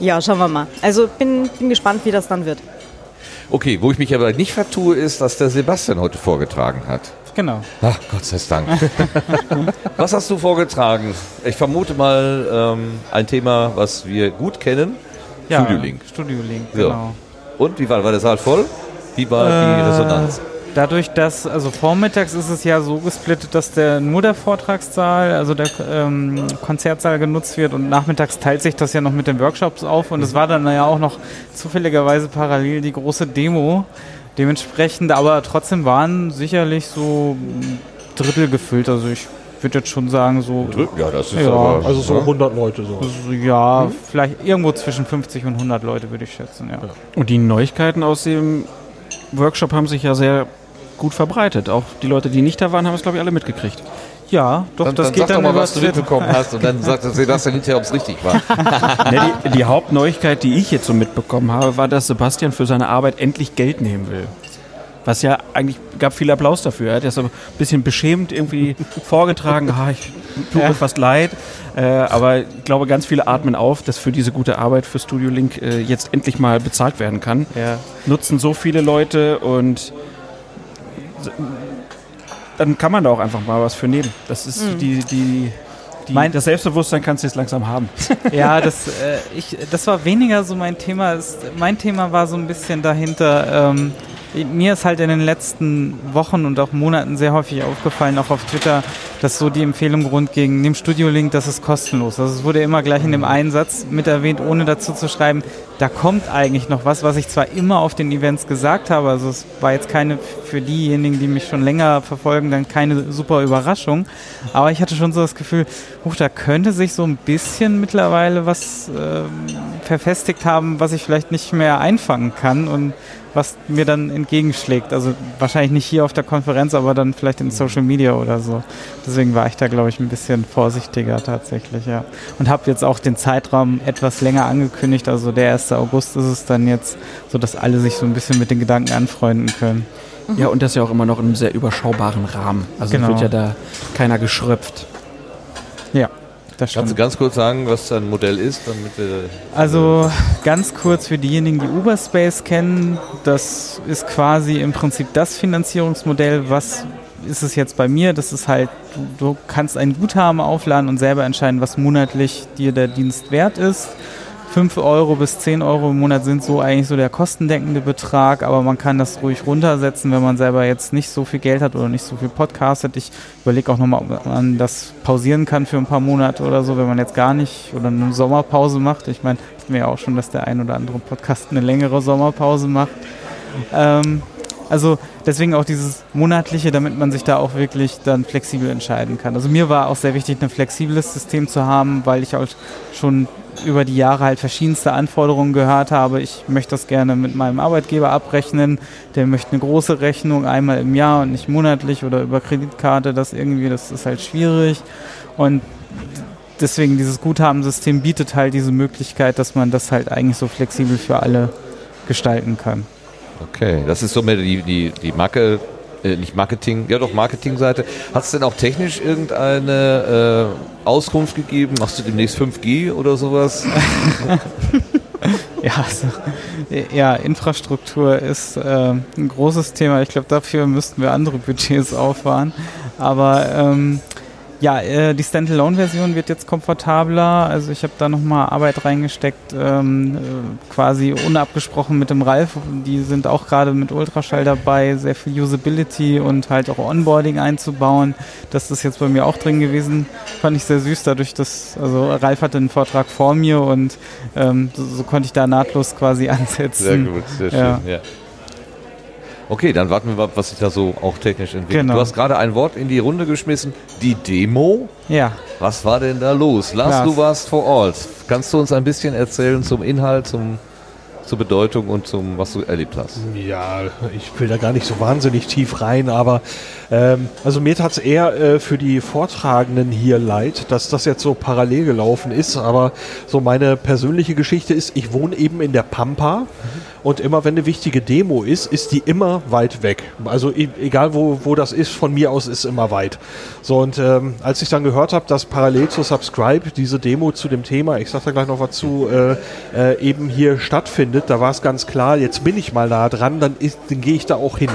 Ja, schauen wir mal. Also bin, bin gespannt, wie das dann wird. Okay, wo ich mich aber nicht vertue, ist, dass der Sebastian heute vorgetragen hat. Genau. Ach, Gott sei Dank. was hast du vorgetragen? Ich vermute mal ähm, ein Thema, was wir gut kennen. Ja, Studio Link. Studio Link, Ja. genau. Und wie war, war der Saal voll? Wie war die Äh, Resonanz? Dadurch, dass, also vormittags ist es ja so gesplittet, dass der nur der Vortragssaal, also der ähm, Konzertsaal genutzt wird und nachmittags teilt sich das ja noch mit den Workshops auf und es war dann ja auch noch zufälligerweise parallel die große Demo. Dementsprechend, aber trotzdem waren sicherlich so ein Drittel gefüllt. Also ich würde jetzt schon sagen, so, Ja, das ist Ja, aber. Also so ne? 100 Leute so. so ja, vielleicht irgendwo zwischen 50 und 100 Leute würde ich schätzen, ja. Und die Neuigkeiten aus dem Workshop haben sich ja sehr gut verbreitet. Auch die Leute, die nicht da waren, haben es, glaube ich, alle mitgekriegt. Ja, doch, Dann, das dann geht sag dann doch mal, was du mitbekommen hast und dann sagt der Sebastian hinterher, ob es richtig war. Ne, die, die Hauptneuigkeit, die ich jetzt so mitbekommen habe, war, dass Sebastian für seine Arbeit endlich Geld nehmen will. Was ja eigentlich gab viel Applaus dafür. Er hat das so ein bisschen beschämt irgendwie vorgetragen. Ah, ich tut mir fast leid. Äh, aber ich glaube, ganz viele atmen auf, dass für diese gute Arbeit für Studio Link äh, jetzt endlich mal bezahlt werden kann. Ja. Nutzen so viele Leute und dann kann man da auch einfach mal was für nehmen. Das ist die, die, die Mein- das Selbstbewusstsein kannst du jetzt langsam haben. Ja, das, äh, ich, das war weniger so mein Thema. Es, mein Thema war so ein bisschen dahinter. Ähm, mir ist halt in den letzten Wochen und auch Monaten sehr häufig aufgefallen, auch auf Twitter, dass so die Empfehlung grundging, nimm Studio Link, das ist kostenlos. Also es wurde immer gleich in dem einen Satz mit erwähnt, ohne dazu zu schreiben, da kommt eigentlich noch was, was ich zwar immer auf den Events gesagt habe, also es war jetzt keine, für diejenigen, die mich schon länger verfolgen, dann keine super Überraschung, aber ich hatte schon so das Gefühl, huch, da könnte sich so ein bisschen mittlerweile was ähm, verfestigt haben, was ich vielleicht nicht mehr einfangen kann und was mir dann entgegenschlägt. Also wahrscheinlich nicht hier auf der Konferenz, aber dann vielleicht in Social Media oder so. Deswegen war ich da, glaube ich, ein bisschen vorsichtiger tatsächlich, ja. Und habe jetzt auch den Zeitraum etwas länger angekündigt. Also der 1. August ist es dann jetzt, sodass alle sich so ein bisschen mit den Gedanken anfreunden können. Ja, und das ja auch immer noch in einem sehr überschaubaren Rahmen. Also Genau. wird ja da keiner geschröpft. Ja, das Kannst du ganz kurz sagen, was dein Modell ist, damit wir. Also ganz kurz für diejenigen, die Uberspace kennen, das ist quasi im Prinzip das Finanzierungsmodell, was ist es jetzt bei mir? Das ist halt, du, du kannst ein Guthaben aufladen und selber entscheiden, was monatlich dir der Dienst wert ist. 5 Euro bis 10 Euro im Monat sind so eigentlich so der kostendeckende Betrag, aber man kann das ruhig runtersetzen, wenn man selber jetzt nicht so viel Geld hat oder nicht so viel Podcast hat. Ich überlege auch nochmal, ob man das pausieren kann für ein paar Monate oder so, wenn man jetzt gar nicht oder eine Sommerpause macht. Ich meine, ich mir ja auch schon, dass der ein oder andere Podcast eine längere Sommerpause macht. Ähm, also deswegen auch dieses monatliche, damit man sich da auch wirklich dann flexibel entscheiden kann. Also mir war auch sehr wichtig, ein flexibles System zu haben, weil ich auch schon über die Jahre halt verschiedenste Anforderungen gehört habe. Ich möchte das gerne mit meinem Arbeitgeber abrechnen. Der möchte eine große Rechnung einmal im Jahr und nicht monatlich oder über Kreditkarte. Das irgendwie, das ist halt schwierig. Und deswegen dieses Guthabensystem bietet halt diese Möglichkeit, dass man das halt eigentlich so flexibel für alle gestalten kann. Okay, das ist so mehr die, die, die Marke, äh, nicht Marketing, ja doch Marketingseite. Hat es denn auch technisch irgendeine äh, Auskunft gegeben? Machst du demnächst 5G oder sowas? Ja, also, ja, Infrastruktur ist äh, ein großes Thema. Ich glaube, dafür müssten wir andere Budgets auffahren. Aber ähm, ja, äh, die Standalone-Version wird jetzt komfortabler. Also ich habe da nochmal Arbeit reingesteckt, ähm, äh, quasi unabgesprochen mit dem Ralf. Die sind auch gerade mit Ultraschall dabei, sehr viel Usability und halt auch Onboarding einzubauen. Das ist jetzt bei mir auch drin gewesen. Fand ich sehr süß, dadurch, dass, also Ralf hatte einen Vortrag vor mir und ähm, so, so konnte ich da nahtlos quasi ansetzen. Sehr gut, sehr schön. Ja. Ja. Okay, dann warten wir mal, was sich da so auch technisch entwickelt. Genau. Du hast gerade ein Wort in die Runde geschmissen. Die Demo. Ja, Was war denn da los? Lars, Lars. du warst vor Ort. Kannst du uns ein bisschen erzählen zum Inhalt, zum, zur Bedeutung und zum, was du erlebt hast? Ja, ich will da gar nicht so wahnsinnig tief rein, aber ähm, also mir tat es eher äh, für die Vortragenden hier leid, dass das jetzt so parallel gelaufen ist, aber so meine persönliche Geschichte ist, ich wohne eben in der Pampa. Mhm. Und immer wenn eine wichtige Demo ist, ist die immer weit weg. Also e egal wo, wo das ist, von mir aus ist immer weit. So und ähm, als ich dann gehört habe, dass parallel zu Subscribe diese Demo zu dem Thema, ich sage da gleich noch was zu, äh, äh, eben hier stattfindet, da war es ganz klar, jetzt bin ich mal nah dran, dann, dann gehe ich da auch hin.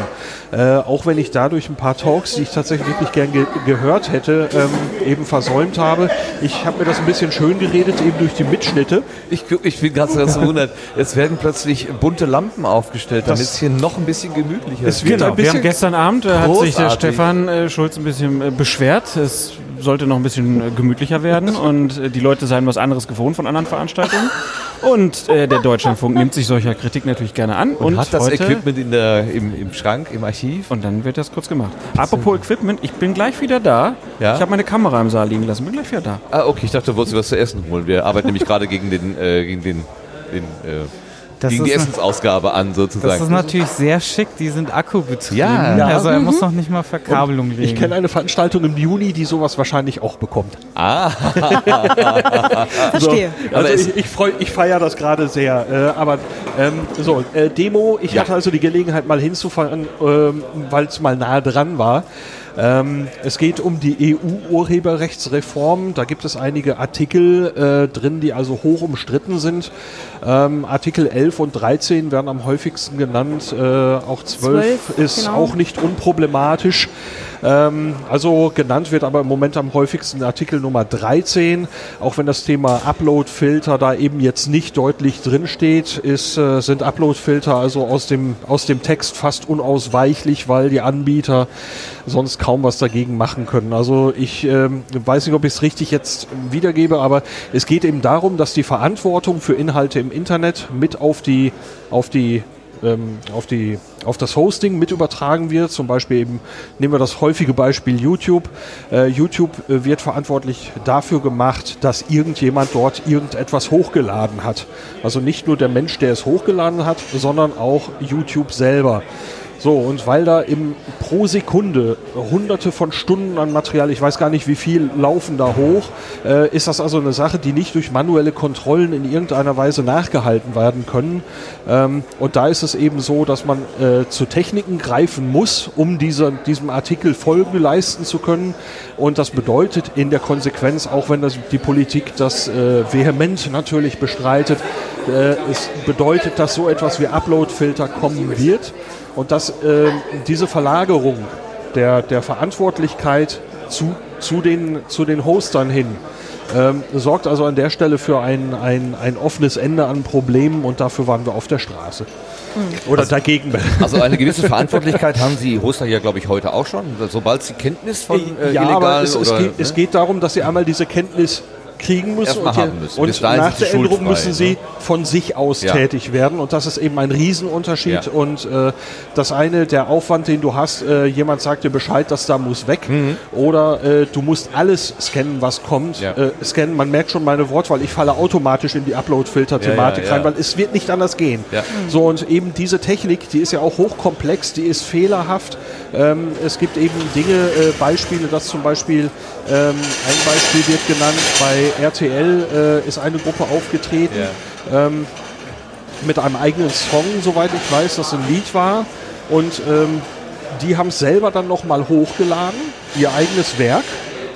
Äh, auch wenn ich dadurch ein paar Talks, die ich tatsächlich wirklich gern ge gehört hätte, ähm, eben versäumt habe. Ich habe mir das ein bisschen schön geredet, eben durch die Mitschnitte. Ich, ich bin ganz, ganz verwundert. Es werden plötzlich bunte Lampen aufgestellt, damit es hier noch ein bisschen gemütlicher ist. Genau. Wir haben gestern Abend äh, hat sich der Stefan äh, Schulz ein bisschen äh, beschwert. Es sollte noch ein bisschen äh, gemütlicher werden und die Leute seien was anderes gewohnt von anderen Veranstaltungen. Und äh, der Deutschlandfunk nimmt sich solcher Kritik natürlich gerne an. Und, und hat das Equipment in der, im, im Schrank, im Archiv. Und dann wird das kurz gemacht. Apropos Equipment, ich bin gleich wieder da. Ja? Ich habe meine Kamera im Saal liegen lassen, bin gleich wieder da. Ah, okay, ich dachte, du wolltest was zu essen holen. Wir arbeiten nämlich gerade gegen den, äh, gegen den, den äh, das gegen die Essensausgabe an, sozusagen. Das ist natürlich sehr schick, die sind akkubetrieben. Ja. ja. Also er mhm. muss noch nicht mal Verkabelung legen. Ich kenne eine Veranstaltung im Juni, die sowas wahrscheinlich auch bekommt. Ah. Verstehe. So, also ich, ich, ich feiere das gerade sehr. Äh, aber ähm, so, äh, Demo, ich ja. hatte also die Gelegenheit mal hinzufahren, äh, weil es mal nahe dran war. Ähm, es geht um die EU-Urheberrechtsreform. Da gibt es einige Artikel äh, drin, die also hoch umstritten sind. Ähm, Artikel 11 und 13 werden am häufigsten genannt. Äh, auch 12, 12 ist genau. auch nicht unproblematisch. Ähm, also genannt wird aber im Moment am häufigsten Artikel Nummer 13. Auch wenn das Thema Upload-Filter da eben jetzt nicht deutlich drin steht, ist, äh, sind Upload-Filter also aus dem, aus dem Text fast unausweichlich, weil die Anbieter sonst kaum was dagegen machen können. Also ich ähm, weiß nicht, ob ich es richtig jetzt wiedergebe, aber es geht eben darum, dass die Verantwortung für Inhalte im Internet mit auf die, auf die ähm, auf, die, auf das Hosting mit übertragen wird. Zum Beispiel eben, nehmen wir das häufige Beispiel YouTube. Äh, YouTube äh, wird verantwortlich dafür gemacht, dass irgendjemand dort irgendetwas hochgeladen hat. Also nicht nur der Mensch, der es hochgeladen hat, sondern auch YouTube selber. So, und weil da im, pro Sekunde hunderte von Stunden an Material, ich weiß gar nicht wie viel, laufen da hoch, äh, ist das also eine Sache, die nicht durch manuelle Kontrollen in irgendeiner Weise nachgehalten werden können. Ähm, und da ist es eben so, dass man äh, zu Techniken greifen muss, um diese, diesem Artikel Folge leisten zu können. Und das bedeutet in der Konsequenz, auch wenn das, die Politik das äh, vehement natürlich bestreitet, äh, es bedeutet, dass so etwas wie Upload-Filter kommen wird. Und dass äh, diese Verlagerung der, der Verantwortlichkeit zu, zu, den, zu den Hostern hin ähm, sorgt also an der Stelle für ein, ein, ein offenes Ende an Problemen und dafür waren wir auf der Straße. Mhm. Oder also, dagegen. Also eine gewisse Verantwortlichkeit haben Sie Hoster ja, glaube ich, heute auch schon, sobald Sie Kenntnis von äh, ja, illegal aber es, oder, es, geht, ne? es geht darum, dass Sie einmal diese Kenntnis kriegen müssen. und, haben müssen. und nach der Änderung müssen sie ne? von sich aus ja. tätig werden. Und das ist eben ein Riesenunterschied. Ja. Und äh, das eine, der Aufwand, den du hast, äh, jemand sagt dir Bescheid, dass da muss weg. Mhm. Oder äh, du musst alles scannen, was kommt. Ja. Äh, scannen, man merkt schon meine Wortwahl, ich falle automatisch in die Upload-Filter-Thematik rein, weil es wird nicht anders gehen. So, und eben diese Technik, die ist ja auch hochkomplex, die ist fehlerhaft. Ähm, es gibt eben Dinge, äh, Beispiele, dass zum Beispiel ähm, ein Beispiel wird genannt, bei RTL äh, ist eine Gruppe aufgetreten ja. ähm, mit einem eigenen Song, soweit ich weiß, das ein Lied war. Und ähm, die haben es selber dann nochmal hochgeladen, ihr eigenes Werk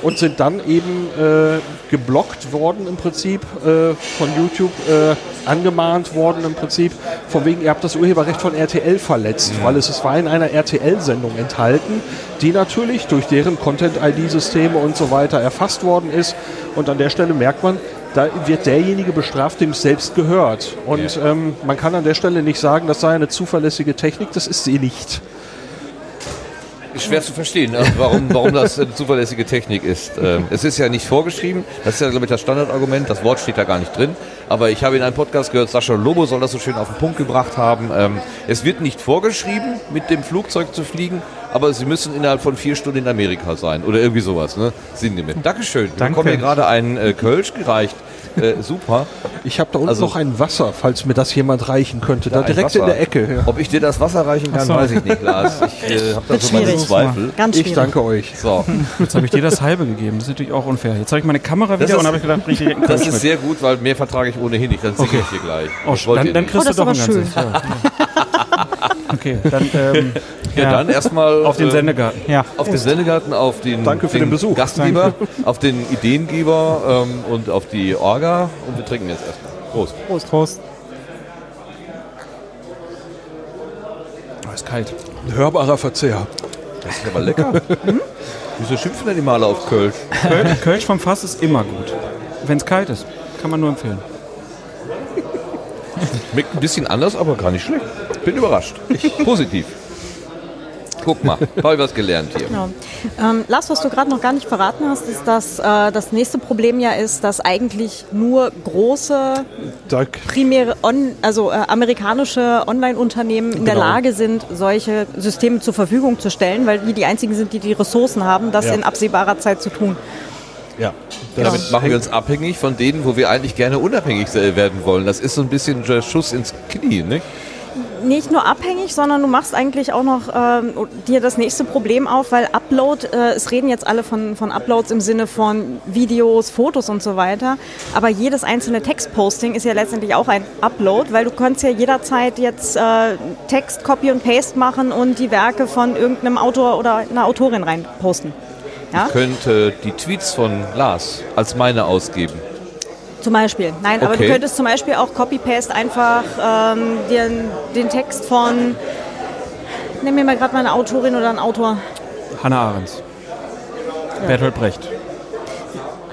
und sind dann eben äh, geblockt worden im Prinzip äh, von YouTube, äh, angemahnt worden im Prinzip, von wegen, ihr habt das Urheberrecht von RTL verletzt, ja. weil es, es war in einer RTL-Sendung enthalten, die natürlich durch deren Content-ID-Systeme und so weiter erfasst worden ist und an der Stelle merkt man, da wird derjenige bestraft, dem es selbst gehört. Und ja. ähm, man kann an der Stelle nicht sagen, das sei eine zuverlässige Technik, das ist sie nicht schwer zu verstehen, also warum, warum das eine zuverlässige Technik ist. Ähm, es ist ja nicht vorgeschrieben, das ist ja, glaube ich, das Standardargument, das Wort steht da gar nicht drin. Aber ich habe in einem Podcast gehört, Sascha Lobo soll das so schön auf den Punkt gebracht haben. Ähm, es wird nicht vorgeschrieben, mit dem Flugzeug zu fliegen, aber sie müssen innerhalb von vier Stunden in Amerika sein oder irgendwie sowas. Ne? Sinngemäß. Dankeschön. Danke. Wir bekommen hier gerade einen äh, Kölsch gereicht. Äh, super. Ich habe da unten Also- noch ein Wasser, falls mir das jemand reichen könnte. Da, ein direkt in der Ecke. Ja. Ob ich dir das Wasser reichen kann, so. weiß ich nicht, Lars. Ich äh, habe da so meine. Zweifel. Ganz Ich schwierig. danke euch. So, Jetzt habe ich dir das halbe gegeben. Das ist natürlich auch unfair. Jetzt habe ich meine Kamera wieder ist- und habe ich gedacht, ich einen das ist mit. sehr gut, weil mehr vertrage ich ohnehin nicht. Dann singe Okay. ich hier gleich. Oh, dann, dann kriegst Oh, du doch ein ganzes. Ja. Okay, dann ähm, ja, ja, dann erstmal auf den äh, Sendegarten. Ja. Auf den Sendegarten, auf den, Danke für den Besuch. Gastgeber, auf den Ideengeber ähm, und auf die Orga. Und wir trinken jetzt erstmal. Prost. Prost. Oh, ist kalt. Ein hörbarer Verzehr. Das ist aber lecker. Wieso schimpfen denn die Maler auf Kölsch? Kölsch, Kölsch vom Fass ist immer gut. Wenn es kalt ist, kann man nur empfehlen. Schmeckt ein bisschen anders, aber gar nicht schlecht. Bin überrascht. Positiv. Guck mal, ich was gelernt hier. Genau. Ähm, Lars, was du gerade noch gar nicht verraten hast, ist, dass äh, das nächste Problem ja ist, dass eigentlich nur große, Da, primäre, on, also äh, amerikanische Online-Unternehmen in der Genau. Lage sind, solche Systeme zur Verfügung zu stellen, weil die die einzigen sind, die die Ressourcen haben, das Ja. in absehbarer Zeit zu tun. ja. Damit machen wir uns abhängig von denen, wo wir eigentlich gerne unabhängig werden wollen. Das ist so ein bisschen der Schuss ins Knie, ne? Nicht nur abhängig, sondern du machst eigentlich auch noch ähm, dir das nächste Problem auf, weil Upload, äh, es reden jetzt alle von, von Uploads im Sinne von Videos, Fotos und so weiter, aber jedes einzelne Textposting ist ja letztendlich auch ein Upload, weil du kannst ja jederzeit jetzt äh, Text, Copy und Paste machen und die Werke von irgendeinem Autor oder einer Autorin rein posten. Ja? Könnte die Tweets von Lars als meine ausgeben. Zum Beispiel. Nein, aber du Okay. könntest zum Beispiel auch Copy-Paste einfach ähm, den, den Text von, nimm mir mal gerade mal eine Autorin oder einen Autor. Hannah Arendt. Bertolt Brecht.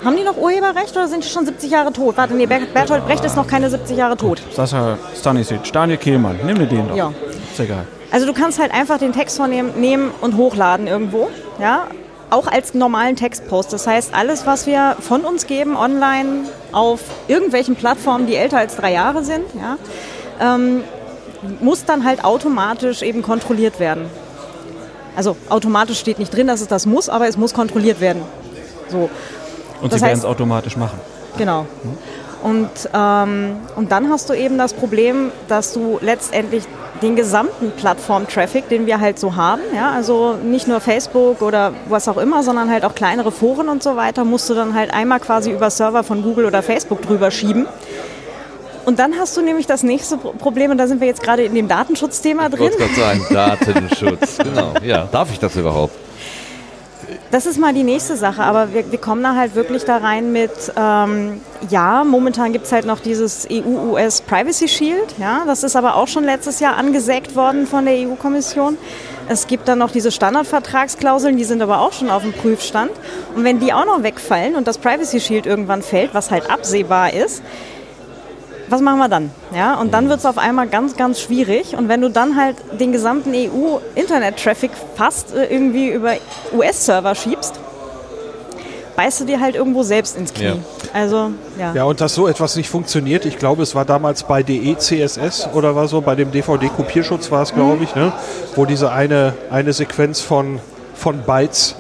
Haben die noch Urheberrecht oder sind die schon 70 Jahre tot? Warte, nee, Ber- Bertolt Brecht ist noch keine 70 Jahre tot. Sascha Stanisic. Daniel Kehlmann. Nimm dir den doch. Ja. Ist egal. Also du kannst halt einfach den Text von dem nehmen und hochladen irgendwo, ja, auch als normalen Textpost. Das heißt, alles, was wir von uns geben online auf irgendwelchen Plattformen, die älter als drei Jahre sind, ja, ähm, muss dann halt automatisch eben kontrolliert werden. Also automatisch steht nicht drin, dass es das muss, aber es muss kontrolliert werden. So. Und Das sie werden es automatisch machen. Genau. Und, ähm, und dann hast du eben das Problem, dass du letztendlich den gesamten Plattform-Traffic, den wir halt so haben, ja, also nicht nur Facebook oder was auch immer, sondern halt auch kleinere Foren und so weiter, musst du dann halt einmal quasi über Server von Google oder Facebook drüber schieben. Und dann hast du nämlich das nächste Pro- Problem, und da sind wir jetzt gerade in dem Datenschutzthema Ich drin. wollte gerade sagen, Datenschutz. Genau. Ja, darf ich das überhaupt? Das ist mal die nächste Sache, aber wir, wir kommen da halt wirklich da rein mit, ähm, ja, momentan gibt es halt noch dieses EU-US Privacy Shield, ja, das ist aber auch schon letztes Jahr angesägt worden von der EU-Kommission. Es gibt dann noch diese Standardvertragsklauseln, die sind aber auch schon auf dem Prüfstand. Und wenn die auch noch wegfallen und das Privacy Shield irgendwann fällt, was halt absehbar ist, was machen wir dann? Ja, und dann wird es auf einmal ganz, ganz schwierig. Und wenn du dann halt den gesamten EU-Internet-Traffic fast äh, irgendwie über US-Server schiebst, beißt du dir halt irgendwo selbst ins Knie. Ja. Also, ja. Ja, und dass so etwas nicht funktioniert, ich glaube, es war damals bei DE CSS oder war so, bei dem DVD-Kopierschutz war es, glaube ich, ne? wo diese eine, eine Sequenz von, von Bytes,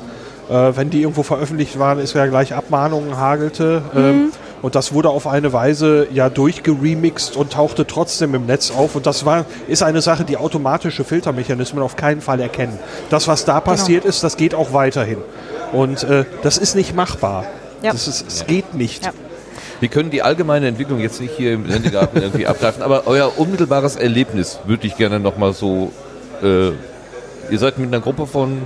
äh, wenn die irgendwo veröffentlicht waren, ist ja gleich Abmahnungen hagelte. Ähm, und das wurde auf eine Weise ja durchgeremixed und tauchte trotzdem im Netz auf. Und das war, ist eine Sache, die automatische Filtermechanismen auf keinen Fall erkennen. Das, was da passiert ist, das geht auch weiterhin. Und äh, das ist nicht machbar. Ja. Das ist, es geht nicht. Ja. Wir können die allgemeine Entwicklung jetzt nicht hier im Sendegarten irgendwie abgreifen, aber euer unmittelbares Erlebnis würde ich gerne nochmal so. Äh, ihr seid mit einer Gruppe von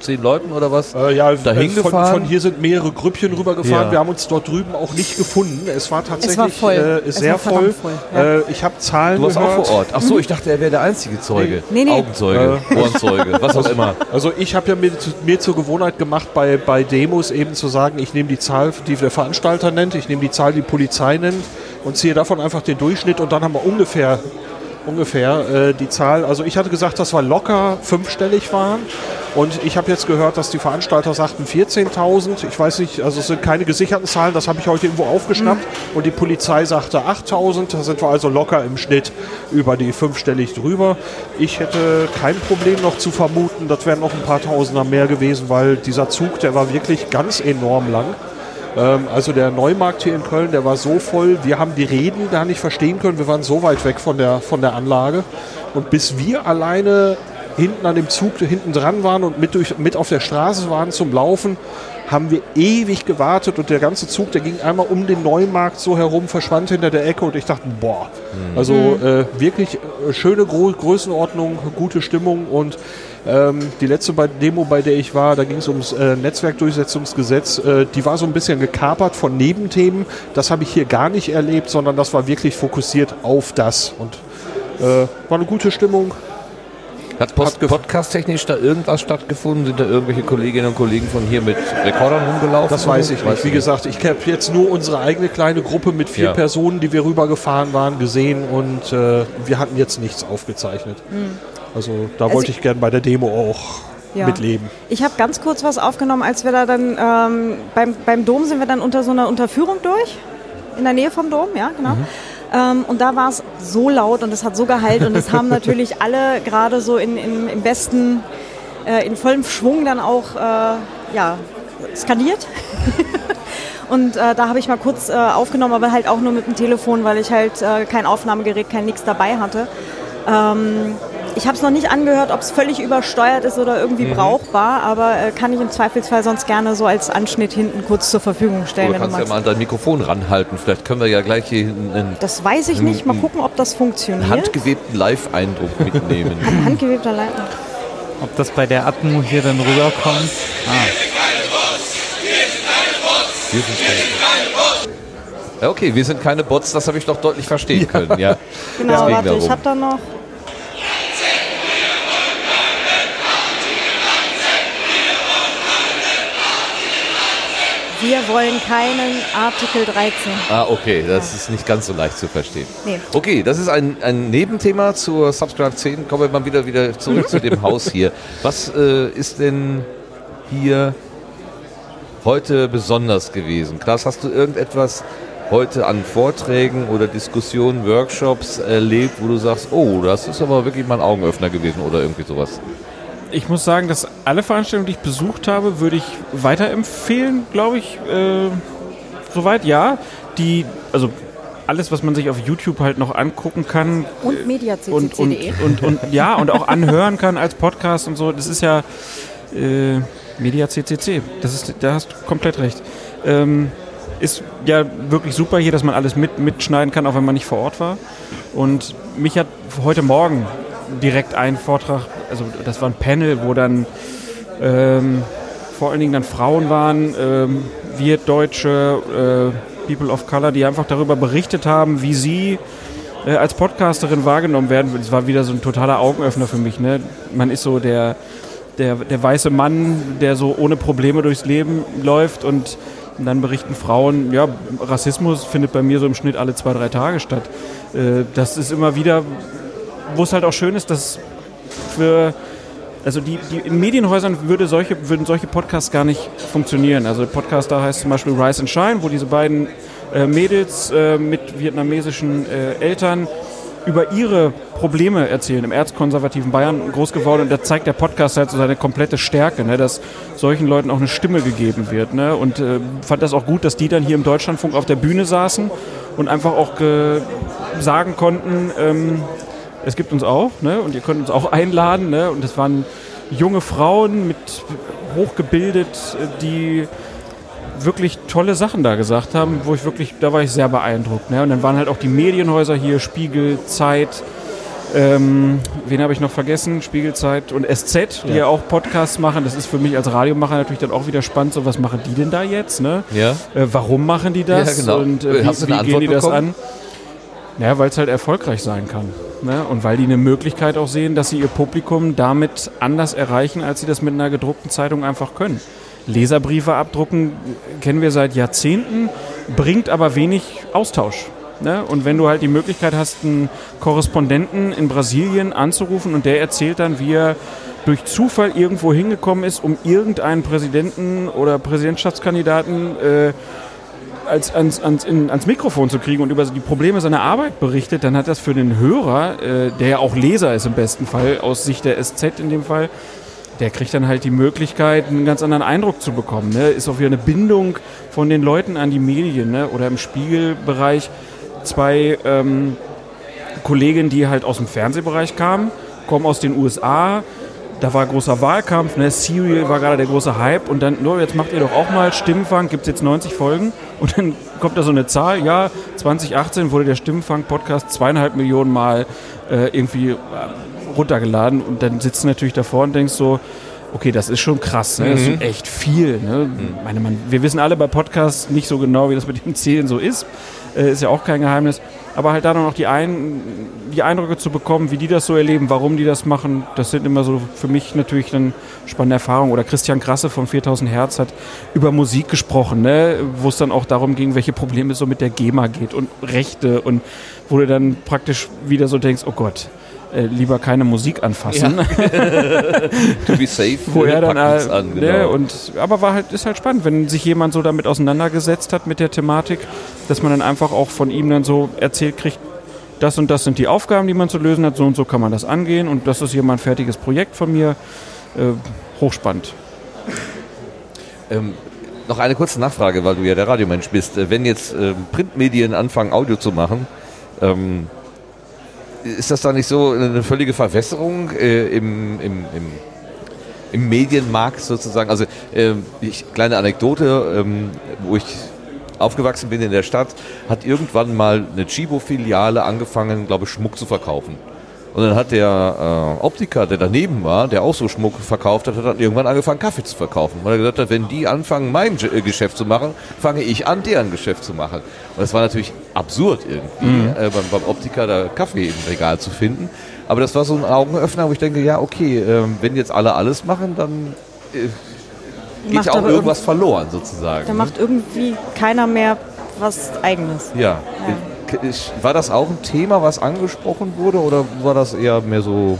zehn Leuten oder was? Äh, ja, dahin äh, von, gefahren? von hier sind mehrere Grüppchen rübergefahren. Ja. Wir haben uns dort drüben auch nicht gefunden. Es war tatsächlich Es war voll. Äh, Es sehr war voll. voll, ja. Äh, ich habe Zahlen Du warst gehört. auch vor Ort. Ach so, ich dachte, er wäre der einzige Zeuge. Nee, nee. Augenzeuge, Ohrenzeuge, was auch immer. Also ich habe ja mir, mir zur Gewohnheit gemacht, bei, bei Demos eben zu sagen, ich nehme die Zahl, die der Veranstalter nennt, ich nehme die Zahl, die Polizei nennt und ziehe davon einfach den Durchschnitt und dann haben wir ungefähr ungefähr äh, die Zahl. Also ich hatte gesagt, dass wir locker fünfstellig waren und ich habe jetzt gehört, dass die Veranstalter sagten 14.000. Ich weiß nicht, also es sind keine gesicherten Zahlen, das habe ich heute irgendwo aufgeschnappt und die Polizei sagte 8.000. Da sind wir also locker im Schnitt über die fünfstellig drüber. Ich hätte kein Problem noch zu vermuten, das wären noch ein paar Tausender mehr gewesen, weil dieser Zug, der war wirklich ganz enorm lang. Ähm, also der Neumarkt hier in Köln, der war so voll, wir haben die Reden gar nicht verstehen können. Wir waren so weit weg von der, von der Anlage. Und bis wir alleine hinten an dem Zug hinten dran waren und mit, durch, mit auf der Straße waren zum Laufen, haben wir ewig gewartet und der ganze Zug, der ging einmal um den Neumarkt so herum, verschwand hinter der Ecke und ich dachte, boah, also äh, wirklich äh, schöne Gro Größenordnung, gute Stimmung und ähm, die letzte bei Demo, bei der ich war, da ging es ums äh, Netzwerkdurchsetzungsgesetz, äh, die war so ein bisschen gekapert von Nebenthemen. Das habe ich hier gar nicht erlebt, sondern das war wirklich fokussiert auf das und äh, war eine gute Stimmung. Hat Post podcast-technisch da irgendwas stattgefunden? Sind da irgendwelche Kolleginnen und Kollegen von hier mit Rekordern rumgelaufen? Das weiß ich nicht. Wie gesagt, ich habe jetzt nur unsere eigene kleine Gruppe mit vier Ja. Personen, die wir rübergefahren waren, gesehen und äh, wir hatten jetzt nichts aufgezeichnet. Also da Also wollte ich gern bei der Demo auch Ja. mitleben. Ich habe ganz kurz was aufgenommen, als wir da dann ähm, beim, beim Dom sind wir dann unter so einer Unterführung durch, in der Nähe vom Dom, ja, genau. Ähm, und da war es so laut und es hat so geheilt und es haben natürlich alle gerade so in, in, im besten, äh, in vollem Schwung dann auch äh, ja, skaniert. Und äh, da habe ich mal kurz äh, aufgenommen, aber halt auch nur mit dem Telefon, weil ich halt äh, kein Aufnahmegerät, kein nix dabei hatte. Ähm, ich habe es noch nicht angehört, ob es völlig übersteuert ist oder irgendwie Mhm. brauchbar, aber äh, kann ich im Zweifelsfall sonst gerne so als Anschnitt hinten kurz zur Verfügung stellen. Du wenn du kannst ja mal an dein Mikrofon ranhalten. Vielleicht können wir ja gleich hier einen das weiß ich nicht. Mal gucken, ob das funktioniert. handgewebten Live-Eindruck mitnehmen. Handgewebter Leiter. Ob das bei der Atmo hier dann rüberkommt? Wir sind keine Bots. Ja, okay, wir sind keine Bots, das habe ich doch deutlich verstehen können. Ja. Genau, Deswegen warte, ich darum. habe da noch. Wir wollen keinen Artikel 13. Ah, okay, das ist nicht ganz so leicht zu verstehen. Nee. Okay, das ist ein, ein Nebenthema zur Subscribe 10. Kommen wir mal wieder, wieder zurück zu dem Haus hier. Was äh, ist denn hier heute besonders gewesen? Klaas, hast du irgendetwas heute an Vorträgen oder Diskussionen, Workshops erlebt, wo du sagst, oh, das ist aber wirklich mal ein Augenöffner gewesen oder irgendwie sowas? Ich muss sagen, dass alle Veranstaltungen, die ich besucht habe, würde ich weiterempfehlen, glaube ich. Äh, soweit, ja. Die, also alles, was man sich auf YouTube halt noch angucken kann. Und mediaccc.de. und, und, und, und ja, und auch anhören kann als Podcast und so. Das ist ja äh, Media CCC. Das ist, da hast du komplett recht. Ähm, ist ja wirklich super hier, dass man alles mit, mitschneiden kann, auch wenn man nicht vor Ort war. Und mich hat heute Morgen direkt ein Vortrag, also das war ein Panel, wo dann ähm, vor allen Dingen dann Frauen waren, ähm, wir Deutsche, äh, People of Color, die einfach darüber berichtet haben, wie sie äh, als Podcasterin wahrgenommen werden. Es war wieder so ein totaler Augenöffner für mich. Ne? Man ist so der, der, der weiße Mann, der so ohne Probleme durchs Leben läuft und dann berichten Frauen, ja, Rassismus findet bei mir so im Schnitt alle zwei, drei Tage statt. Äh, das ist immer wieder, wo es halt auch schön ist, dass für also die, die in Medienhäusern würde solche, würden solche Podcasts gar nicht funktionieren. Also Podcast da heißt zum Beispiel Rise and Shine, wo diese beiden äh, Mädels äh, mit vietnamesischen äh, Eltern über ihre Probleme erzählen. Im erzkonservativen Bayern groß geworden und da zeigt der Podcast halt so seine komplette Stärke, ne, dass solchen Leuten auch eine Stimme gegeben wird. Ne, und äh, fand das auch gut, dass die dann hier im Deutschlandfunk auf der Bühne saßen und einfach auch ge- sagen konnten, ähm, es gibt uns auch, ne? Und ihr könnt uns auch einladen, ne? Und das waren junge Frauen mit hochgebildet, äh, die wirklich tolle Sachen da gesagt haben, wo ich wirklich, da war ich sehr beeindruckt. Ne? Und dann waren halt auch die Medienhäuser hier, Spiegel, Zeit, ähm, wen habe ich noch vergessen? Spiegelzeit und SZ, die ja. auch Podcasts machen. Das ist für mich als Radiomacher natürlich dann auch wieder spannend. So, was machen die denn da jetzt? Ne? Ja. Äh, warum machen die das? Ja, genau. Und äh, wie, wie gehen die Antwort das bekommen? an? Ja, weil es halt erfolgreich sein kann. Ne? Und weil die eine Möglichkeit auch sehen, dass sie ihr Publikum damit anders erreichen, als sie das mit einer gedruckten Zeitung einfach können. Leserbriefe abdrucken kennen wir seit Jahrzehnten, bringt aber wenig Austausch. Ne? Und wenn du halt die Möglichkeit hast, einen Korrespondenten in Brasilien anzurufen und der erzählt dann, wie er durch Zufall irgendwo hingekommen ist, um irgendeinen Präsidenten oder Präsidentschaftskandidaten äh, als, ans, ans, in, ans Mikrofon zu kriegen und über die Probleme seiner Arbeit berichtet, dann hat das für den Hörer, äh, der ja auch Leser ist im besten Fall, aus Sicht der SZ in dem Fall, der kriegt dann halt die Möglichkeit, einen ganz anderen Eindruck zu bekommen. Ne? Ist auch wieder eine Bindung von den Leuten an die Medien. Ne? Oder im Spiegelbereich zwei ähm, Kolleginnen, die halt aus dem Fernsehbereich kamen, kommen aus den USA. Da war großer Wahlkampf, ne? Serial war gerade der große Hype und dann, no, jetzt macht ihr doch auch mal Stimmfang, gibt es jetzt 90 Folgen und dann kommt da so eine Zahl, ja, 2018 wurde der Stimmfang-Podcast zweieinhalb Millionen Mal äh, irgendwie äh, runtergeladen und dann sitzt du natürlich davor und denkst so, okay, das ist schon krass, ne? das ist echt viel. Ne? Mhm. Meine, man, wir wissen alle bei Podcasts nicht so genau, wie das mit dem Zählen so ist, äh, ist ja auch kein Geheimnis. Aber halt da noch die, Ein die Eindrücke zu bekommen, wie die das so erleben, warum die das machen, das sind immer so für mich natürlich dann spannende Erfahrungen. Oder Christian Krasse von 4000 Hertz hat über Musik gesprochen, ne? wo es dann auch darum ging, welche Probleme es so mit der GEMA geht und Rechte und wo du dann praktisch wieder so denkst, oh Gott, äh, lieber keine Musik anfassen. To be safe. Wo er dann äh, an, genau. ne, und aber war halt ist halt spannend, wenn sich jemand so damit auseinandergesetzt hat mit der Thematik, dass man dann einfach auch von ihm dann so erzählt kriegt, das und das sind die Aufgaben, die man zu lösen hat, so und so kann man das angehen und das ist hier mal ein fertiges Projekt von mir. Äh, hochspannend. Ähm, noch eine kurze Nachfrage, weil du ja der Radiomensch bist. Äh, Wenn jetzt ähm, Printmedien anfangen, Audio zu machen, ähm, ist das da nicht so eine völlige Verwässerung äh, im, im, im, im Medienmarkt sozusagen? Also, ähm, ich, kleine Anekdote, ähm, wo ich aufgewachsen bin in der Stadt, hat irgendwann mal eine Chibo-Filiale angefangen, glaube ich, Schmuck zu verkaufen. Und dann hat der äh, Optiker, der daneben war, der auch so Schmuck verkauft hat, hat dann irgendwann angefangen, Kaffee zu verkaufen. Weil er gesagt hat, wenn die anfangen, mein Ge- äh, Geschäft zu machen, fange ich an, deren Geschäft zu machen. Und das war natürlich absurd irgendwie, äh, beim, beim Optiker da Kaffee im Regal zu finden. Aber das war so ein Augenöffner, wo ich denke, ja, okay, ähm, wenn jetzt alle alles machen, dann äh, geht Macht ja auch irgendwas verloren sozusagen. Da ne? macht irgendwie keiner mehr was Eigenes. Ja. Ich- War das auch ein Thema, was angesprochen wurde oder war das eher mehr so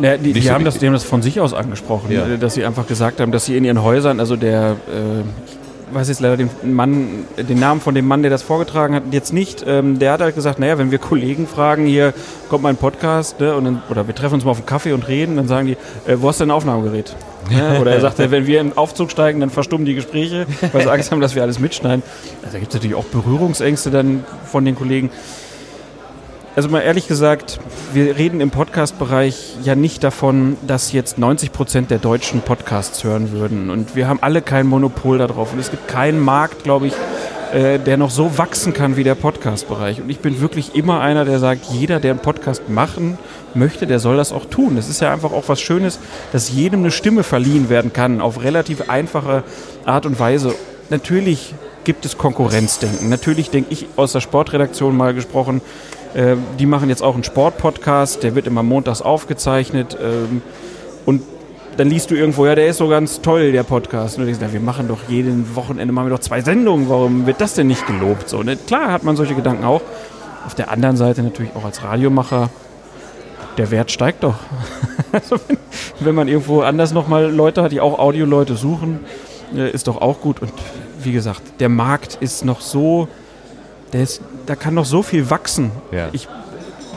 Ja, die, die, haben das, die haben das von sich aus angesprochen, Ja. dass sie einfach gesagt haben, dass sie in ihren Häusern, also der, äh, ich weiß jetzt leider den Mann, den Namen von dem Mann, der das vorgetragen hat, jetzt nicht, ähm, der hat halt gesagt, naja, wenn wir Kollegen fragen, hier kommt mein Podcast, ne, und dann, oder wir treffen uns mal auf einen Kaffee und reden, dann sagen die, äh, wo hast du denn ein Aufnahmegerät? Ja, oder er sagte, wenn wir in den Aufzug steigen, dann verstummen die Gespräche, weil sie Angst haben, dass wir alles mitschneiden. Also da gibt es natürlich auch Berührungsängste dann von den Kollegen. Also mal ehrlich gesagt, wir reden im Podcast-Bereich ja nicht davon, dass jetzt 90 Prozent der Deutschen Podcasts hören würden. Und wir haben alle kein Monopol darauf. Und es gibt keinen Markt, glaube ich, äh, der noch so wachsen kann wie der Podcast-Bereich. Und ich bin wirklich immer einer, der sagt, jeder, der einen Podcast machen möchte, der soll das auch tun. Das ist ja einfach auch was Schönes, dass jedem eine Stimme verliehen werden kann, auf relativ einfache Art und Weise. Natürlich gibt es Konkurrenzdenken. Natürlich denke ich aus der Sportredaktion mal gesprochen, äh, die machen jetzt auch einen Sportpodcast, der wird immer montags aufgezeichnet. Ähm, und dann liest du irgendwo, ja, der ist so ganz toll, der Podcast. Und du denkst, na, wir machen doch jeden Wochenende machen wir doch zwei Sendungen, warum wird das denn nicht gelobt? So, ne? Klar hat man solche Gedanken auch. Auf der anderen Seite natürlich auch als Radiomacher, der Wert steigt doch. also wenn, wenn man irgendwo anders nochmal Leute hat, die auch Audioleute suchen, äh, ist doch auch gut. Und wie gesagt, der Markt ist noch so, der ist, da kann noch so viel wachsen. Ja. Ich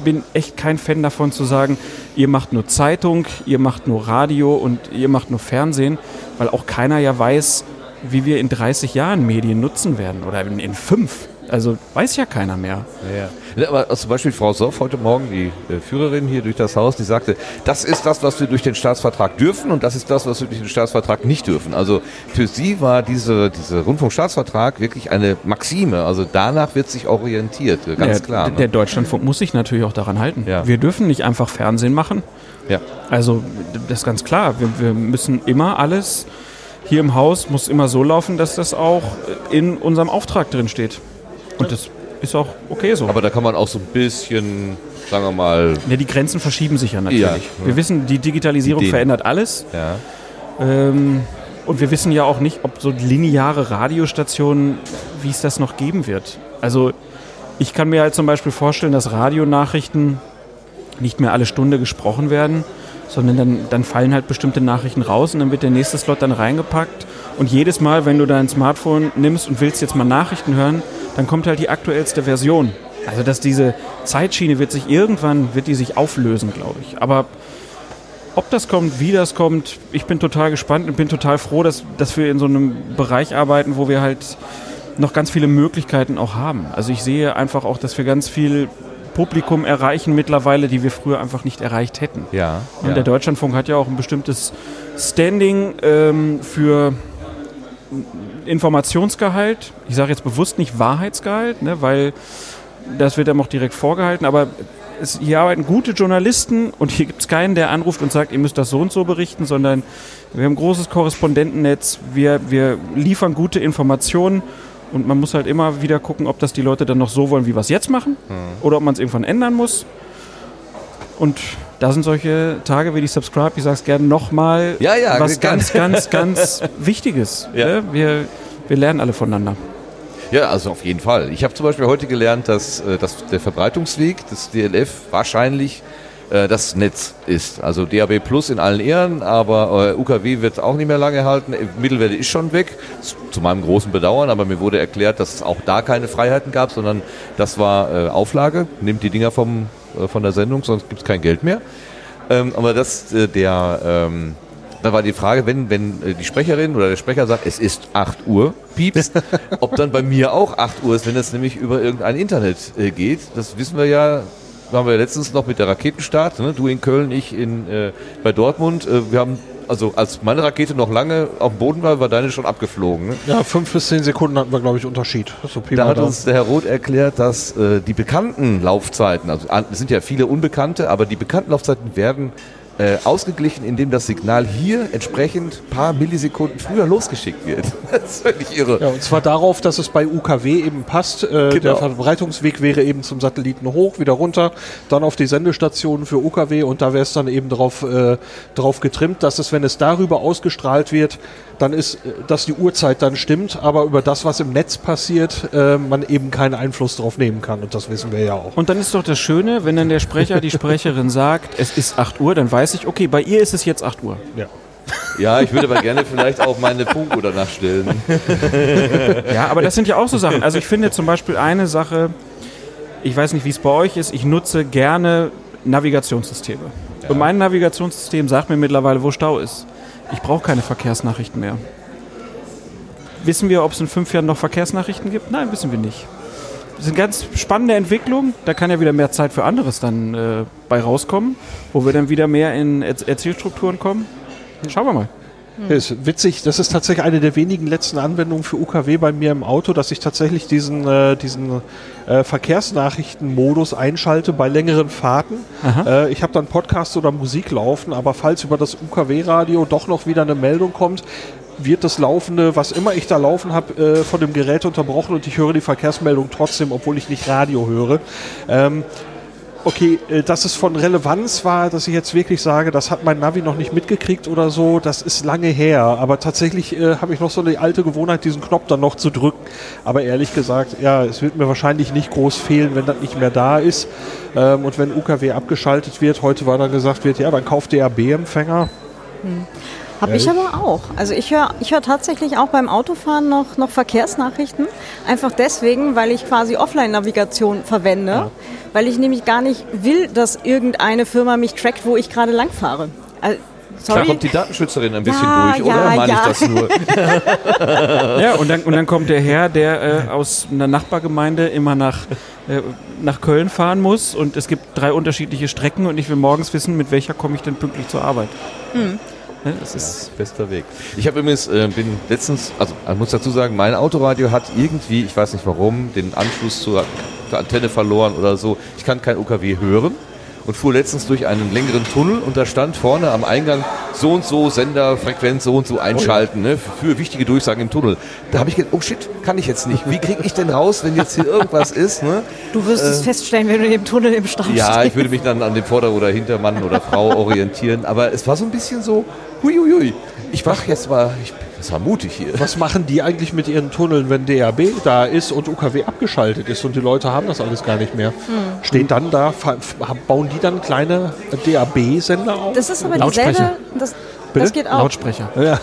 bin echt kein Fan davon zu sagen, ihr macht nur Zeitung, ihr macht nur Radio und ihr macht nur Fernsehen, weil auch keiner ja weiß, wie wir in 30 Jahren Medien nutzen werden oder in, in fünf. Also weiß ja keiner mehr. Ja. Ja, Aber also zum Beispiel Frau Soff heute Morgen, die äh, Führerin hier durch das Haus, die sagte, das ist das, was wir durch den Staatsvertrag dürfen und das ist das, was wir durch den Staatsvertrag nicht dürfen. Also für sie war diese, diese Rundfunkstaatsvertrag wirklich eine Maxime. Also danach wird sich orientiert, äh, ganz der, klar. Der Ne? Deutschlandfunk muss sich natürlich auch daran halten. Ja. Wir dürfen nicht einfach Fernsehen machen. Ja. Also das ist ganz klar. Wir, wir müssen immer alles hier im Haus muss immer so laufen, dass das auch in unserem Auftrag drin steht. Und das ist auch okay so. Aber da kann man auch so ein bisschen, sagen wir mal, ja, die Grenzen verschieben sich ja natürlich. Ja. Wir wissen, die Digitalisierung Ideen. verändert alles. ja. Ähm, und wir wissen ja auch nicht, ob so lineare Radiostationen, wie es das noch geben wird. Also ich kann mir halt zum Beispiel vorstellen, dass Radionachrichten nicht mehr alle Stunde gesprochen werden, sondern dann, dann fallen halt bestimmte Nachrichten raus und dann wird der nächste Slot dann reingepackt. Und jedes Mal, wenn du dein Smartphone nimmst und willst jetzt mal Nachrichten hören, dann kommt halt die aktuellste Version. Also dass diese Zeitschiene wird sich irgendwann, wird die sich auflösen, glaube ich. Aber ob das kommt, wie das kommt, ich bin total gespannt und bin total froh, dass, dass wir in so einem Bereich arbeiten, wo wir halt noch ganz viele Möglichkeiten auch haben. Also ich sehe einfach auch, dass wir ganz viel Publikum erreichen mittlerweile, die wir früher einfach nicht erreicht hätten. Ja. Und ja. der Deutschlandfunk hat ja auch ein bestimmtes Standing ähm, für Informationsgehalt. Ich sage jetzt bewusst nicht Wahrheitsgehalt, ne, weil das wird einem auch direkt vorgehalten, aber es, hier arbeiten gute Journalisten und hier gibt es keinen, der anruft und sagt, ihr müsst das so und so berichten, sondern wir haben ein großes Korrespondentennetz, wir, wir liefern gute Informationen und man muss halt immer wieder gucken, ob das die Leute dann noch so wollen, wie wir es jetzt machen oder ob man es irgendwann ändern muss. Und da sind solche Tage wie die Subscribe, ich sage es gerne nochmal, Ja, ja, was ganz, ganz, ganz Wichtiges. Ja. Ne? Wir, wir lernen alle voneinander. Ja, also auf jeden Fall. Ich habe zum Beispiel heute gelernt, dass, äh, dass der Verbreitungsweg des DLF wahrscheinlich äh, das Netz ist. Also DAB Plus in allen Ehren, aber äh, UKW wird auch nicht mehr lange halten. Mittelwelle ist schon weg, zu meinem großen Bedauern, aber mir wurde erklärt, dass es auch da keine Freiheiten gab, sondern das war äh, Auflage. Nimmt die Dinger vom, von der Sendung, sonst gibt es kein Geld mehr. Ähm, aber das, äh, der, ähm, da war die Frage, wenn, wenn äh, die Sprecherin oder der Sprecher sagt, es ist 8 Uhr, piepst, ob dann bei mir auch 8 Uhr ist, wenn es nämlich über irgendein Internet äh, geht. Das wissen wir ja, haben wir letztens noch mit der Raketenstart, ne? du in Köln, ich in, äh, bei Dortmund. Äh, wir haben, also als meine Rakete noch lange auf dem Boden war, war deine schon abgeflogen. Ne? Ja, fünf bis zehn Sekunden hatten wir, glaube ich, Unterschied. So Da hat Daumen. uns der Herr Roth erklärt, dass äh, die bekannten Laufzeiten, also es sind ja viele unbekannte, aber die bekannten Laufzeiten werden äh, ausgeglichen, indem das Signal hier entsprechend ein paar Millisekunden früher losgeschickt wird. das ist völlig irre. Ja, und zwar darauf, dass es bei UKW eben passt. Äh, Genau. Der Verbreitungsweg wäre eben zum Satelliten hoch, wieder runter, dann auf die Sendestationen für UKW und da wäre es dann eben drauf, äh, drauf getrimmt, dass es, wenn es darüber ausgestrahlt wird, dann ist, äh, dass die Uhrzeit dann stimmt, aber über das, was im Netz passiert, äh, man eben keinen Einfluss drauf nehmen kann und das wissen wir ja auch. Und dann ist doch das Schöne, wenn dann der Sprecher, die Sprecherin sagt, es ist 8 Uhr, dann weiß ich, okay, bei ihr ist es jetzt 8 Uhr. Ja. Ja, ich würde aber gerne vielleicht auch meine Funkuhr danach stellen. Ja, aber das sind ja auch so Sachen. Also ich finde zum Beispiel eine Sache, ich weiß nicht, wie es bei euch ist, ich nutze gerne Navigationssysteme. Und mein Navigationssystem sagt mir mittlerweile, wo Stau ist. Ich brauche keine Verkehrsnachrichten mehr. Wissen wir, ob es in fünf Jahren noch Verkehrsnachrichten gibt? Nein, wissen wir nicht. Das ist eine ganz spannende Entwicklung. Da kann ja wieder mehr Zeit für anderes dann äh, bei rauskommen, wo wir dann wieder mehr in Er Erzählstrukturen kommen. Schauen wir mal. Ja, ist witzig, das ist tatsächlich eine der wenigen letzten Anwendungen für UKW bei mir im Auto, dass ich tatsächlich diesen, äh, diesen äh, Verkehrsnachrichtenmodus einschalte bei längeren Fahrten. Äh, ich habe dann Podcast oder Musik laufen, aber falls über das UKW-Radio doch noch wieder eine Meldung kommt, wird das Laufende, was immer ich da laufen habe, äh, von dem Gerät unterbrochen und ich höre die Verkehrsmeldung trotzdem, obwohl ich nicht Radio höre. Ähm, Okay, äh, dass es von Relevanz war, dass ich jetzt wirklich sage, das hat mein Navi noch nicht mitgekriegt oder so, das ist lange her. Aber tatsächlich äh, habe ich noch so eine alte Gewohnheit, diesen Knopf dann noch zu drücken. Aber ehrlich gesagt, ja, es wird mir wahrscheinlich nicht groß fehlen, wenn das nicht mehr da ist. Ähm, und wenn UKW abgeschaltet wird, heute war dann gesagt wird, ja, dann kauft DAB-Empfänger. Habe ich aber auch. Also ich höre ich hör tatsächlich auch beim Autofahren noch, noch Verkehrsnachrichten. Einfach deswegen, weil ich quasi Offline-Navigation verwende. Weil ich nämlich gar nicht will, dass irgendeine Firma mich trackt, wo ich gerade lang fahre. Also, Da sorry. kommt die Datenschützerin ein bisschen Ja, durch, ja, oder? Meine ja. ich das nur? Ja, und dann, und dann kommt der Herr, der äh, aus einer Nachbargemeinde immer nach, äh, nach Köln fahren muss und es gibt drei unterschiedliche Strecken und ich will morgens wissen, mit welcher komme ich denn pünktlich zur Arbeit. Hm. Das ist, Bester Weg. Ich habe übrigens, äh, bin letztens, also ich muss dazu sagen, mein Autoradio hat irgendwie, ich weiß nicht warum, den Anschluss zur, zur Antenne verloren oder so. Ich kann kein UKW hören und fuhr letztens durch einen längeren Tunnel und da stand vorne am Eingang so und so Senderfrequenz so und so einschalten ne, für wichtige Durchsagen im Tunnel. Da habe ich gedacht, oh shit, kann ich jetzt nicht. Wie kriege ich denn raus, wenn jetzt hier irgendwas ist? Ne? Du wirst es feststellen, wenn du im Tunnel im Stau Ja, stehst. ich würde mich dann an dem Vorder- oder Hintermann oder Frau orientieren, aber es war so ein bisschen so, huiuiui. Ich mach jetzt mal, ich, das war mutig hier. Was machen die eigentlich mit ihren Tunneln, wenn DAB da ist und UKW abgeschaltet ist und die Leute haben das alles gar nicht mehr? Steht dann da, bauen die dann kleine DAB-Sender auf? Das ist aber dieselbe. Das, Bitte? Das geht auch. Lautsprecher. Ja.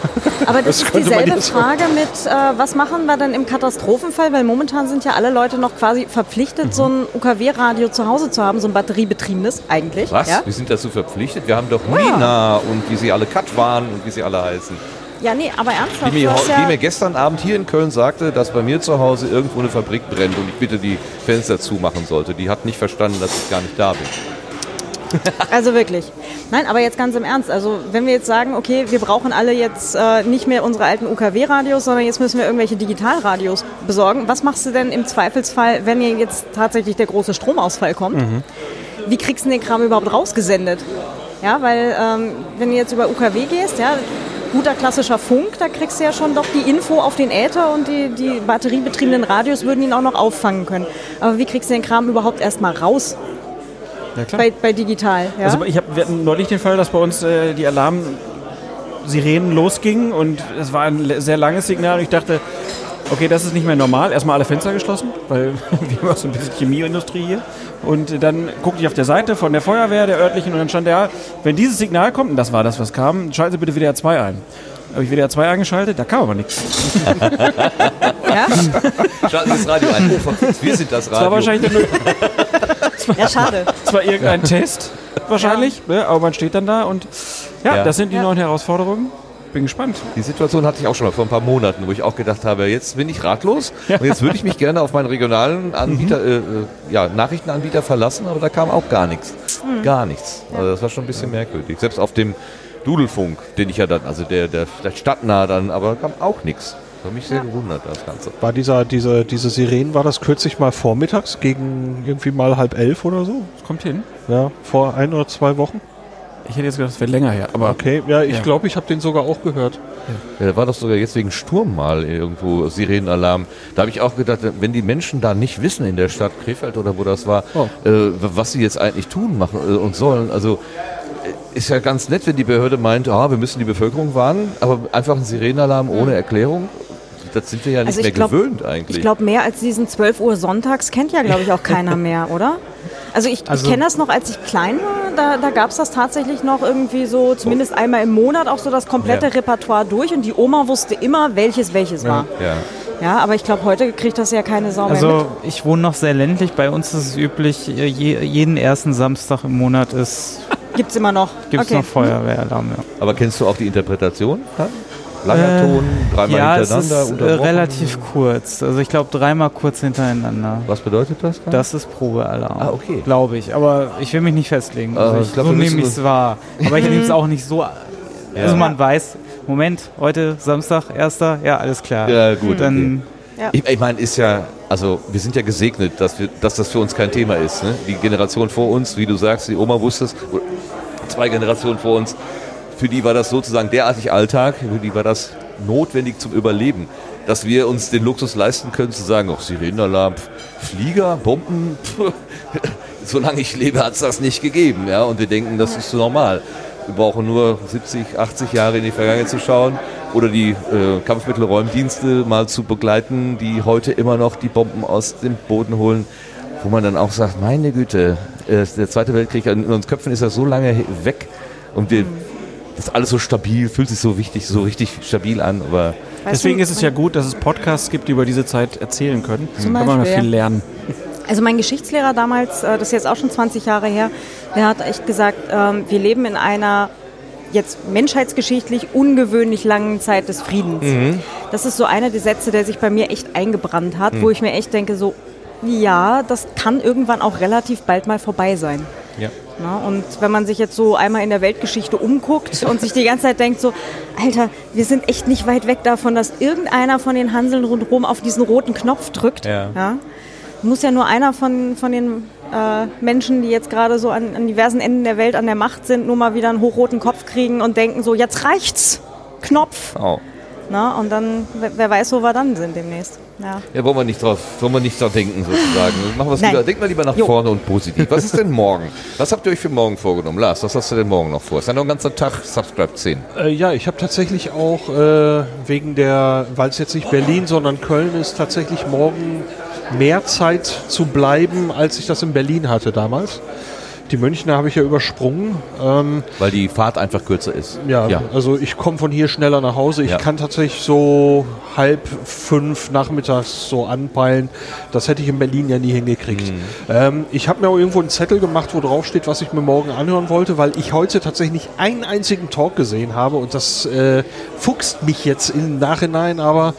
Aber das, ist könnte man dieselbe Frage mit, äh, was machen wir dann im Katastrophenfall? Weil momentan sind ja alle Leute noch quasi verpflichtet, Mhm. so ein UKW-Radio zu Hause zu haben, so ein batteriebetriebenes eigentlich. Was? Ja, Wir sind dazu verpflichtet? Wir haben doch Nina und wie sie alle Kat waren und wie sie alle heißen. ja nee, aber Die ernsthaft. mir, du hast die ja, mir gestern Abend hier in Köln sagte, dass bei mir zu Hause irgendwo eine Fabrik brennt und ich bitte die Fenster zumachen sollte. Die hat nicht verstanden, dass ich gar nicht da bin. also wirklich. Nein, aber jetzt ganz im Ernst. Also wenn wir jetzt sagen, okay, wir brauchen alle jetzt äh, nicht mehr unsere alten UKW-Radios, sondern jetzt müssen wir irgendwelche Digitalradios besorgen. Was machst du denn im Zweifelsfall, wenn jetzt tatsächlich der große Stromausfall kommt? Mhm. Wie kriegst du den Kram überhaupt rausgesendet? Ja, weil ähm, wenn du jetzt über UKW gehst, ja, guter klassischer Funk, da kriegst du ja schon doch die Info auf den Äther und die, die batteriebetriebenen Radios würden ihn auch noch auffangen können. Aber wie kriegst du den Kram überhaupt erstmal raus Ja, klar. bei, bei digital? Ja? Also ich hab, wir hatten neulich den Fall, dass bei uns äh, die Alarmsirenen losgingen und es war ein sehr langes Signal und ich dachte, okay, das ist nicht mehr normal. Erstmal alle Fenster geschlossen, weil wir haben auch so ein bisschen Chemieindustrie hier. Und dann guckte ich auf der Seite von der Feuerwehr, der örtlichen, und dann stand ja, wenn dieses Signal kommt, und das war das, was kam, schalten Sie bitte WDR 2 ein. Habe ich WDR 2 eingeschaltet, da kam aber nichts. ja? Schalten Sie das Radio ein. Oh, wir sind das Das war Radio. wahrscheinlich nur, ja, schade. das war irgendein Test, wahrscheinlich, ne? aber man steht dann da und ja, Ja. das sind die Ja. neuen Herausforderungen. Bin gespannt. Die Situation hatte ich auch schon mal vor ein paar Monaten, wo ich auch gedacht habe, jetzt bin ich ratlos und jetzt würde ich mich gerne auf meinen regionalen Anbieter, äh, äh, ja, Nachrichtenanbieter verlassen, aber da kam auch gar nichts. Gar nichts. Also das war schon ein bisschen merkwürdig. Selbst auf dem Dudelfunk, den ich ja dann, also der, der vielleicht stadtnah dann, aber kam auch nichts. Das hat mich sehr gewundert, das Ganze. War dieser, diese, diese Sirenen, war das kürzlich mal vormittags gegen irgendwie mal halb elf oder so? Das kommt hin. Ja, vor ein oder zwei Wochen. Ich hätte jetzt gedacht, das wäre länger her, aber Okay, ja, ich Ja. glaube, ich habe den sogar auch gehört. Ja, da war doch sogar jetzt wegen Sturm mal irgendwo Sirenenalarm. Da habe ich auch gedacht, wenn die Menschen da nicht wissen in der Stadt Krefeld oder wo das war, Oh. äh, was sie jetzt eigentlich tun machen äh, und sollen. Also äh, ist ja ganz nett, wenn die Behörde meint, ah, wir müssen die Bevölkerung warnen, aber einfach ein Sirenenalarm ohne Erklärung, das sind wir ja nicht Also ich mehr glaub- gewöhnt eigentlich. Ich glaube, mehr als diesen 12 Uhr sonntags kennt ja, glaube ich, auch keiner mehr, oder? Also ich, Also- ich kenne das noch, als ich klein war, da, da gab es das tatsächlich noch irgendwie so, zumindest einmal im Monat auch so das komplette Ja. Repertoire durch und die Oma wusste immer, welches welches war. ja. Ja, aber ich glaube, heute kriegt das ja keine Sau mehr Also mit. ich wohne noch sehr ländlich. Bei uns ist es üblich, je, jeden ersten Samstag im Monat ist Gibt's immer noch. gibt es okay. noch Feuerwehralarm. Ja, Aber kennst du auch die Interpretation? Langer Äh, Ton, dreimal ja es ist hintereinander, äh, relativ kurz. Also ich glaube dreimal kurz hintereinander. Was bedeutet das? dann? Das ist Probealarm. Ah, okay. Glaube ich. Aber ich will mich nicht festlegen. Ah, Also ich ich, glaub, so nehme ich es wahr. Aber ich nehme es auch nicht so. Also man weiß, Moment, heute Samstag, erster, ja, alles klar. Ja, gut, Dann Ich, ich meine, ist ja, also wir sind ja gesegnet, dass, wir, dass das für uns kein Thema ist. Ne? Die Generation vor uns, wie du sagst, die Oma wusste es, zwei Generationen vor uns, für die war das sozusagen derartig Alltag, für die war das notwendig zum Überleben. Dass wir uns den Luxus leisten können, zu sagen, ach, Sirenenalarm, Flieger, Bomben, pf, solange ich lebe, hat es das nicht gegeben. Ja? Und wir denken, das ist normal. Wir brauchen nur 70, 80 Jahre in die Vergangenheit zu schauen oder die äh, Kampfmittelräumdienste mal zu begleiten, die heute immer noch die Bomben aus dem Boden holen, wo man dann auch sagt, meine Güte, äh, der Zweite Weltkrieg in unseren Köpfen ist ja so lange weg und wir, das ist alles so stabil, fühlt sich so wichtig, so richtig stabil an, aber Weißt Deswegen du, ist es ja gut, dass es Podcasts gibt, die über diese Zeit erzählen können. Zum Kann man viel lernen. Also mein Geschichtslehrer damals, äh, das ist jetzt auch schon 20 Jahre her, der hat echt gesagt, ähm, wir leben in einer jetzt menschheitsgeschichtlich ungewöhnlich langen Zeit des Friedens. Das ist so einer der Sätze, der sich bei mir echt eingebrannt hat, wo ich mir echt denke, so, ja, das kann irgendwann auch relativ bald mal vorbei sein. ja. Na, und wenn man sich jetzt so einmal in der Weltgeschichte umguckt und sich die ganze Zeit denkt so, Alter, wir sind echt nicht weit weg davon, dass irgendeiner von den Hanseln rundherum auf diesen roten Knopf drückt. Ja. Muss ja nur einer von, von den äh, Menschen, die jetzt gerade so an, an diversen Enden der Welt an der Macht sind, nur mal wieder einen hochroten Kopf kriegen und denken so, jetzt reicht's. Knopf. Oh. Na, und dann, wer, weiß, wo wir dann sind demnächst. Ja. Ja, wollen wir nicht drauf, wollen wir nicht drauf denken sozusagen. Machen wir es Nein. lieber, denkt mal lieber nach Jo. vorne und positiv. Was ist denn morgen? Was habt ihr euch für morgen vorgenommen? Lars, was hast du denn morgen noch vor? Ist ja noch ein ganzer Tag Subscribe 10. Äh, ja, ich habe tatsächlich auch äh, wegen der, weil es jetzt nicht Berlin, sondern Köln ist, tatsächlich morgen mehr Zeit zu bleiben, als ich das in Berlin hatte damals. Die Münchner habe ich ja übersprungen. Ähm, Weil die Fahrt einfach kürzer ist. ja, Ja. also ich komme von hier schneller nach Hause. Ich Ja. kann tatsächlich so halb fünf nachmittags so anpeilen. Das hätte ich in Berlin ja nie hingekriegt. Mhm. Ähm, ich habe mir auch irgendwo einen Zettel gemacht, wo drauf steht, was ich mir morgen anhören wollte, weil ich heute tatsächlich nicht einen einzigen Talk gesehen habe und das äh, fuchst mich jetzt im Nachhinein, aber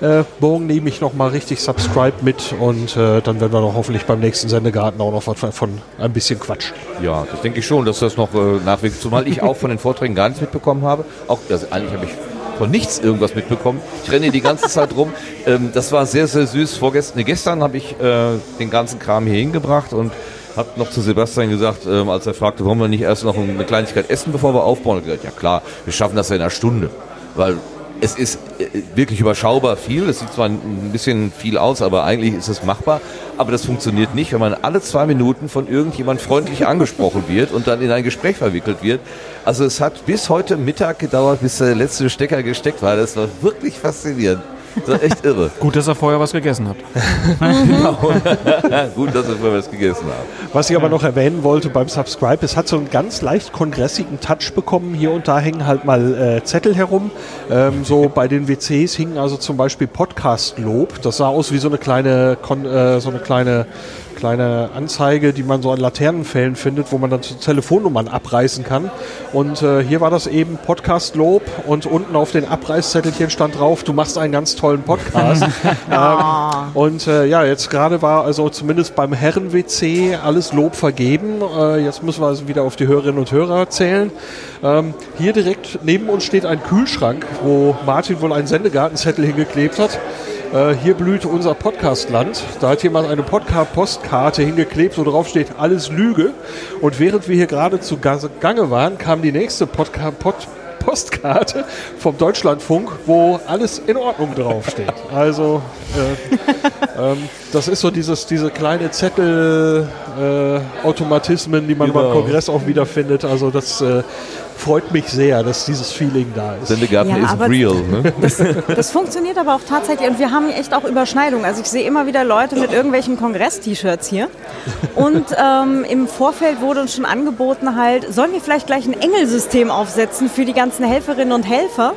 äh, morgen nehme ich nochmal richtig Subscribe mit und äh, dann werden wir doch hoffentlich beim nächsten Sendegarten auch noch was von, von ein bisschen Quatsch. Ja, das denke ich schon, dass das noch äh, nachwirkt. Zumal ich auch von den Vorträgen gar nichts mitbekommen habe. Auch, also eigentlich habe ich von nichts irgendwas mitbekommen. Ich renne die ganze Zeit rum. Ähm, das war sehr, sehr süß. Vorgestern, nee, gestern habe ich äh, den ganzen Kram hier hingebracht und habe noch zu Sebastian gesagt, ähm, als er fragte, wollen wir nicht erst noch eine Kleinigkeit essen, bevor wir aufbauen? Und gesagt, ja klar, wir schaffen das ja in einer Stunde. Weil es ist äh, wirklich überschaubar viel. Es sieht zwar ein bisschen viel aus, aber eigentlich ist es machbar. Aber das funktioniert nicht, wenn man alle zwei Minuten von irgendjemand freundlich angesprochen wird und dann in ein Gespräch verwickelt wird. Also es hat bis heute Mittag gedauert, bis der letzte Stecker gesteckt war. Das war wirklich faszinierend. Das war echt irre. Gut, dass ihr vorher was gegessen habt. Gut, dass wir was gegessen haben. Was ich aber noch erwähnen wollte beim Subscribe, es hat so einen ganz leicht kongressigen Touch bekommen. Hier und da hängen halt mal äh, Zettel herum. Ähm, so bei den WCs hingen also zum Beispiel Podcast-Lob. Das sah aus wie so eine kleine, Kon äh, so eine kleine, kleine Anzeige, die man so an Laternenfällen findet, wo man dann Telefonnummern abreißen kann. Und äh, hier war das eben Podcast-Lob und unten auf den Abreißzettelchen stand drauf, du machst einen ganz tollen Podcast. ähm, und äh, ja, jetzt gerade war also zumindest beim Herren-WC alles Lob vergeben. Äh, jetzt müssen wir also wieder auf die Hörerinnen und Hörer zählen. Ähm, hier direkt neben uns steht ein Kühlschrank, wo Martin wohl einen Sendegartenzettel hingeklebt hat. Äh, hier blüht unser Podcastland. Da hat jemand eine Podcast-Postkarte hingeklebt, wo drauf steht, alles Lüge. Und während wir hier gerade zu Ga- Gange waren, kam die nächste Podca Pod Postkarte vom Deutschlandfunk, wo alles in Ordnung draufsteht. Also äh, ähm, das ist so dieses, diese kleine Zettel-Automatismen, die man beim Genau. Kongress auch wiederfindet. Also das äh, freut mich sehr, dass dieses Feeling da ist. Sendegarten Ja, ist real. Ne? Das funktioniert aber auch tatsächlich und wir haben echt auch Überschneidungen. Also ich sehe immer wieder Leute mit irgendwelchen Kongress-T-Shirts hier. Und ähm, im Vorfeld wurde uns schon angeboten halt, sollen wir vielleicht gleich ein Engelsystem aufsetzen für die ganzen Helferinnen und Helfer?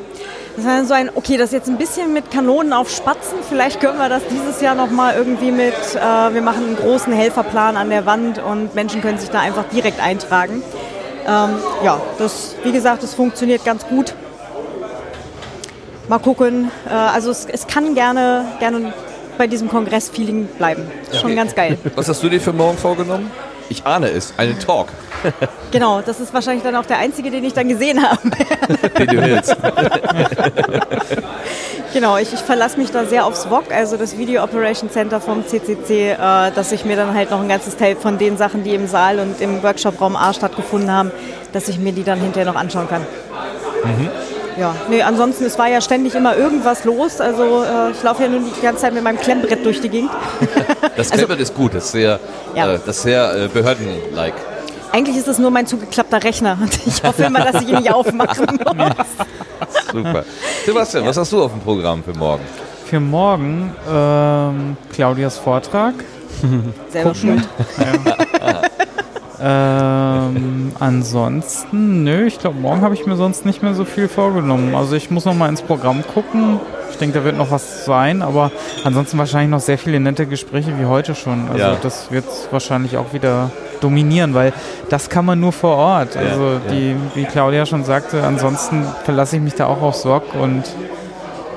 Das war so ein, okay, das ist jetzt ein bisschen mit Kanonen auf Spatzen. Vielleicht können wir das dieses Jahr nochmal irgendwie mit, äh, wir machen einen großen Helferplan an der Wand und Menschen können sich da einfach direkt eintragen. Ähm, ja, das, wie gesagt, das funktioniert ganz gut. Mal gucken. Äh, also es, es kann gerne, gerne bei diesem Kongress-Feeling bleiben. Ist Schon ganz geil. Was hast du dir für morgen vorgenommen? Ich ahne es, einen Talk, Genau, das ist wahrscheinlich dann auch der einzige, den ich dann gesehen habe. den du willst. Genau, ich, ich verlasse mich da sehr aufs VOC, also das Video Operation Center vom CCC, äh, dass ich mir dann halt noch ein ganzes Teil von den Sachen, die im Saal und im Workshop-Raum A stattgefunden haben, dass ich mir die dann hinterher noch anschauen kann. Ja, nee, ansonsten, es war ja ständig immer irgendwas los. Also äh, ich laufe ja nur die ganze Zeit mit meinem Klemmbrett durch die Gegend. Das Also- Klemmbrett ist gut, das ist sehr, Ja. äh, das sehr äh, behördenlike. Eigentlich ist es nur mein zugeklappter Rechner. Und ich hoffe immer, dass ich ihn nicht aufmachen muss. Super. Sebastian, was hast du auf dem Programm für morgen? Für morgen ähm, Claudias Vortrag. Selber schuld. Ähm, ansonsten, nö, ich glaube, morgen habe ich mir sonst nicht mehr so viel vorgenommen. Also ich muss noch mal ins Programm gucken. Ich denke, da wird noch was sein, aber ansonsten wahrscheinlich noch sehr viele nette Gespräche wie heute schon. Also Ja. das wird wahrscheinlich auch wieder dominieren, weil das kann man nur vor Ort. Ja, Also ja. die, wie Claudia schon sagte, ansonsten verlasse ich mich da auch auf Sorg und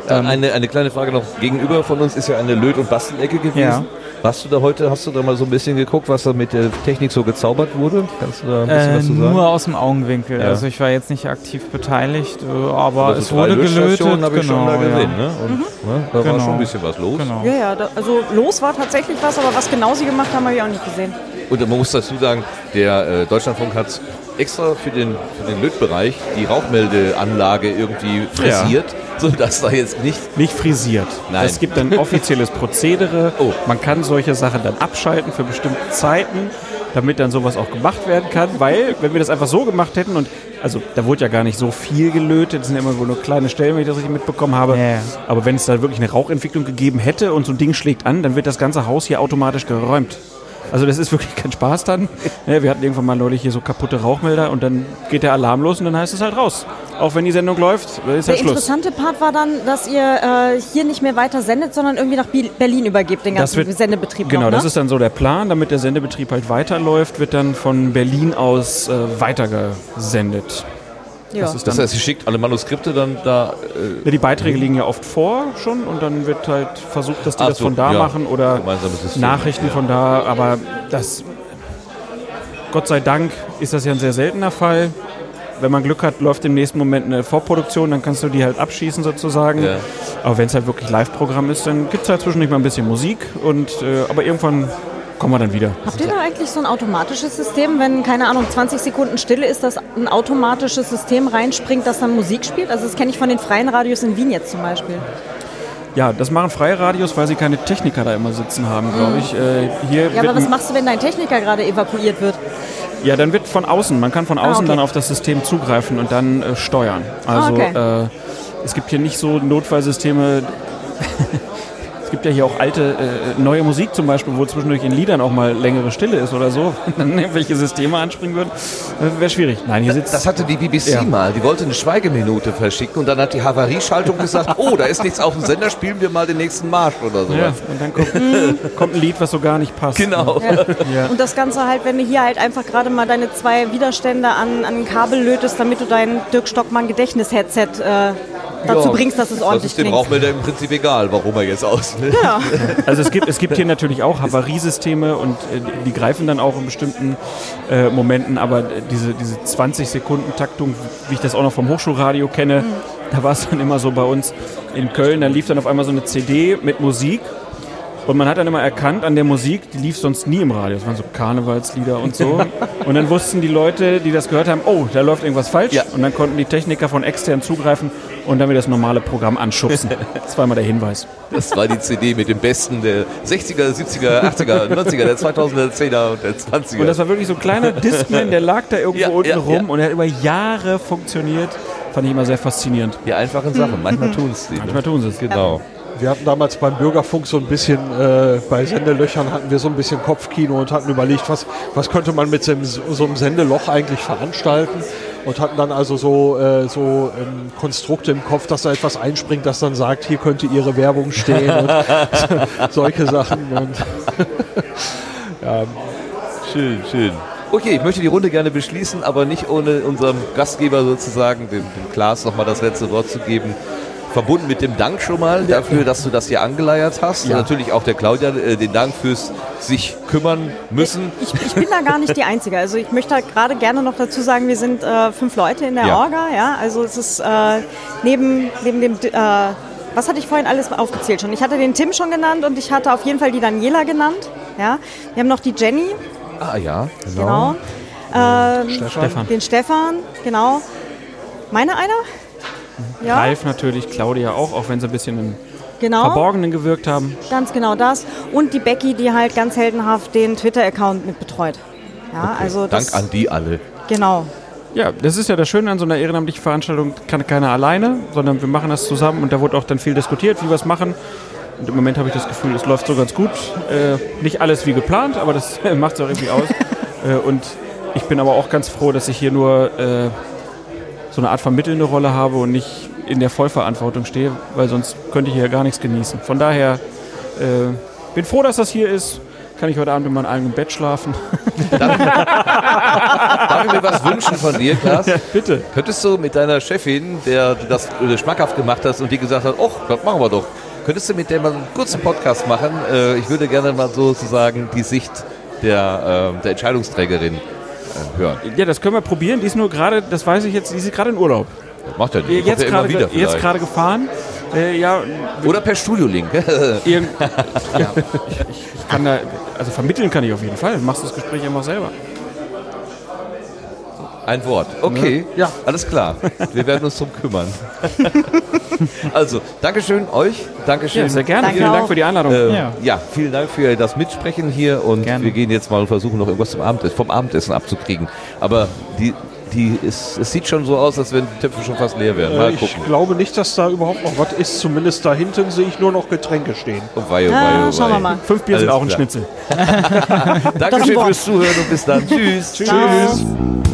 Äh, eine, eine kleine Frage noch. Gegenüber von uns ist ja eine Löt- und Bastelecke gewesen. Ja. Warst du da heute, hast du da mal so ein bisschen geguckt, was da mit der Technik so gezaubert wurde? Kannst du da ein bisschen Äh, was zu sagen? nur aus dem Augenwinkel. Ja. Also ich war jetzt nicht aktiv beteiligt, äh, aber Also es drei wurde gelötet. habe ich schon da ja. gesehen. Ne? Und, ne? Da war Genau. schon ein bisschen was los. Genau. Ja, ja, da, also los war tatsächlich was, aber was genau sie gemacht haben, habe ich auch nicht gesehen. Und man muss dazu sagen, der äh, Deutschlandfunk hat extra für den, für den Lötbereich die Rauchmeldeanlage irgendwie frisiert, sodass da jetzt nicht Nicht frisiert. Nein. Es gibt ein offizielles Prozedere. Oh. Man kann solche Sachen dann abschalten für bestimmte Zeiten, damit dann sowas auch gemacht werden kann. Weil, wenn wir das einfach so gemacht hätten und also da wurde ja gar nicht so viel gelötet, das sind ja immer wohl nur kleine Stellen, wenn ich das richtig mitbekommen habe. Ja, ja. Aber wenn es da wirklich eine Rauchentwicklung gegeben hätte und so ein Ding schlägt an, dann wird das ganze Haus hier automatisch geräumt. Also das ist wirklich kein Spaß dann. Wir hatten irgendwann mal neulich hier so kaputte Rauchmelder und dann geht der Alarm los und dann heißt es halt raus. Auch wenn die Sendung läuft, ist Der halt Schluss. interessante Part war dann, dass ihr äh, hier nicht mehr weiter sendet, sondern irgendwie nach Berlin übergebt, den ganzen wird- Sendebetrieb Genau, noch, ne? das ist dann so der Plan, damit der Sendebetrieb halt weiterläuft, wird dann von Berlin aus äh, weitergesendet. Ja. Das ist Das dann, heißt, sie schickt alle Manuskripte dann da. Äh, ja, die Beiträge liegen ja oft vor schon und dann wird halt versucht, dass die Ach das so, von da ja. machen oder. Nachrichten Ja. von da, aber das Gott sei Dank ist das ja ein sehr seltener Fall. Wenn man Glück hat, läuft im nächsten Moment eine Vorproduktion, dann kannst du die halt abschießen sozusagen. Aber wenn es halt wirklich Live-Programm ist, dann gibt es halt zwischendurch mal ein bisschen Musik und äh, aber irgendwann kommen wir dann wieder. Habt ihr da eigentlich so ein automatisches System, wenn, keine Ahnung, 20 Sekunden Stille ist, dass ein automatisches System reinspringt, das dann Musik spielt? Also das kenne ich von den freien Radios in Wien jetzt zum Beispiel. Ja, das machen freie Radios, weil sie keine Techniker da immer sitzen haben, glaube ich. Äh, hier Mhm. Ja, aber was machst du, wenn dein Techniker gerade evakuiert wird? Ja, dann wird von außen, man kann von außen Ah, okay. dann auf das System zugreifen und dann äh, steuern. Also okay. äh, es gibt hier nicht so Notfallsysteme. es gibt ja hier auch alte, äh, neue Musik zum Beispiel, wo zwischendurch in Liedern auch mal längere Stille ist oder so. Wenn dann irgendwelche Systeme anspringen würden, äh, wäre schwierig. Nein, hier sitzt... Das hatte die BBC Ja. mal. Die wollte eine Schweigeminute verschicken und dann hat die Havarieschaltung gesagt, oh, da ist nichts auf dem Sender, spielen wir mal den nächsten Marsch oder so. ja, und dann kommt, kommt ein Lied, was so gar nicht passt. Genau. Ja. Und das Ganze halt, wenn du hier halt einfach gerade mal deine zwei Widerstände an, an ein Kabel lötest, damit du dein Dirk Stockmann Gedächtnis-Headset äh, dazu Ja, bringst, dass es Das ordentlich ist dem klingt. Rauchmelder im Prinzip egal, warum er jetzt aus. Ja. Also es gibt, es gibt hier natürlich auch Havariesysteme und äh, die, greifen dann auch in bestimmten äh, Momenten, aber diese, diese 20-Sekunden-Taktung, wie ich das auch noch vom Hochschulradio kenne, da war es dann immer so bei uns in Köln, da lief dann auf einmal so eine CD mit Musik und man hat dann immer erkannt an der Musik, die lief sonst nie im Radio. Das waren so Karnevalslieder und so. Und dann wussten die Leute, die das gehört haben, oh, da läuft irgendwas falsch. Ja. Und dann konnten die Techniker von extern zugreifen und dann wieder das normale Programm anschubsen. Das war immer der Hinweis. Das war die CD mit dem Besten der 60er, 70er, 80er, 90er, der 2010er und der 20er. Und das war wirklich so ein kleiner Discman, der lag da irgendwo Ja, unten ja, rum ja. und er hat über Jahre funktioniert. Fand ich immer sehr faszinierend. die einfachen Sachen. Manchmal tun es die. Manchmal tun sie es. Genau. Wir hatten damals beim Bürgerfunk so ein bisschen, äh, bei Sendelöchern hatten wir so ein bisschen Kopfkino und hatten überlegt, was, was könnte man mit so einem, so einem Sendeloch eigentlich veranstalten. Und hatten dann also so, äh, so ähm, Konstrukte im Kopf, dass da etwas einspringt, das dann sagt, hier könnte Ihre Werbung stehen und solche Sachen. Und Schön, schön. Okay, ich möchte die Runde gerne beschließen, aber nicht ohne unserem Gastgeber sozusagen, dem, dem Klaas, nochmal das letzte Wort zu geben. Verbunden mit dem Dank schon mal dafür, dass du das hier angeleiert hast. Ja. Natürlich auch der Claudia äh, den Dank fürs sich kümmern müssen. Ich, ich bin da gar nicht die Einzige. Also ich möchte halt gerade gerne noch dazu sagen, wir sind äh, fünf Leute in der Ja. Orga. Ja? Also es ist äh, neben, neben dem... Äh, was hatte ich vorhin alles aufgezählt schon? Ich hatte den Tim schon genannt und ich hatte auf jeden Fall die Daniela genannt. Ja? Wir haben noch die Jenny, Ah ja. genau. Ähm, Stefan. Den Stefan, genau. Meine einer? Ja, Ralf natürlich, Claudia auch, auch wenn sie ein bisschen im genau. Verborgenen gewirkt haben. Ganz genau das. Und die Becky, die halt ganz heldenhaft den Twitter-Account mit betreut. Ja, also das, Dank an die alle. Genau. Ja, das ist ja das Schöne an so einer ehrenamtlichen Veranstaltung, kann keiner alleine, sondern wir machen das zusammen und da wurde auch dann viel diskutiert, wie wir es machen. Und im Moment habe ich das Gefühl, es läuft so ganz gut. Äh, nicht alles wie geplant, aber das macht es auch irgendwie aus. äh, und ich bin aber auch ganz froh, dass ich hier nur äh, so eine Art vermittelnde Rolle habe und nicht in der Vollverantwortung stehe, weil sonst könnte ich hier gar nichts genießen. Von daher äh, bin froh, dass das hier ist. Kann ich heute Abend in meinem eigenen Bett schlafen? Darf ich mir was wünschen von dir, Klaas? Bitte. Könntest du mit deiner Chefin, der das äh, schmackhaft gemacht hast und die gesagt hat, oh, das machen wir doch, könntest du mit der mal einen kurzen Podcast machen? Äh, ich würde gerne mal sozusagen die Sicht der, äh, der Entscheidungsträgerin hören. Ja, das können wir probieren. Die ist nur gerade, das weiß ich jetzt, die ist gerade in Urlaub. Macht er nicht. Jetzt immer gerade wieder jetzt gerade gefahren. Äh, ja, Oder per Studiolink. irgend, ja ich, ich, kann da, also vermitteln kann ich auf jeden Fall. Machst du das Gespräch einfach selber. Ein Wort. Okay, Ja. alles klar. Wir werden uns drum kümmern. also, Dankeschön euch. Dankeschön. Ja, sehr gerne. Danke Vielen Dank auch. für die Einladung. Ähm, Ja. ja. vielen Dank für das Mitsprechen hier und Gerne. wir gehen jetzt mal und versuchen noch irgendwas zum Abendessen, vom Abendessen abzukriegen. Aber die die ist, es sieht schon so aus, als wenn die Töpfe schon fast leer wären. Äh, Mal ich gucken. glaube nicht, dass da überhaupt noch was ist. Zumindest da hinten sehe ich nur noch Getränke stehen. Oh wei, oh wei, Ja, oh schauen wei. wir mal. Fünf Bier sind auch ein. Schnitzel. Dankeschön fürs Zuhören und bis dann. Tschüss. Ciao.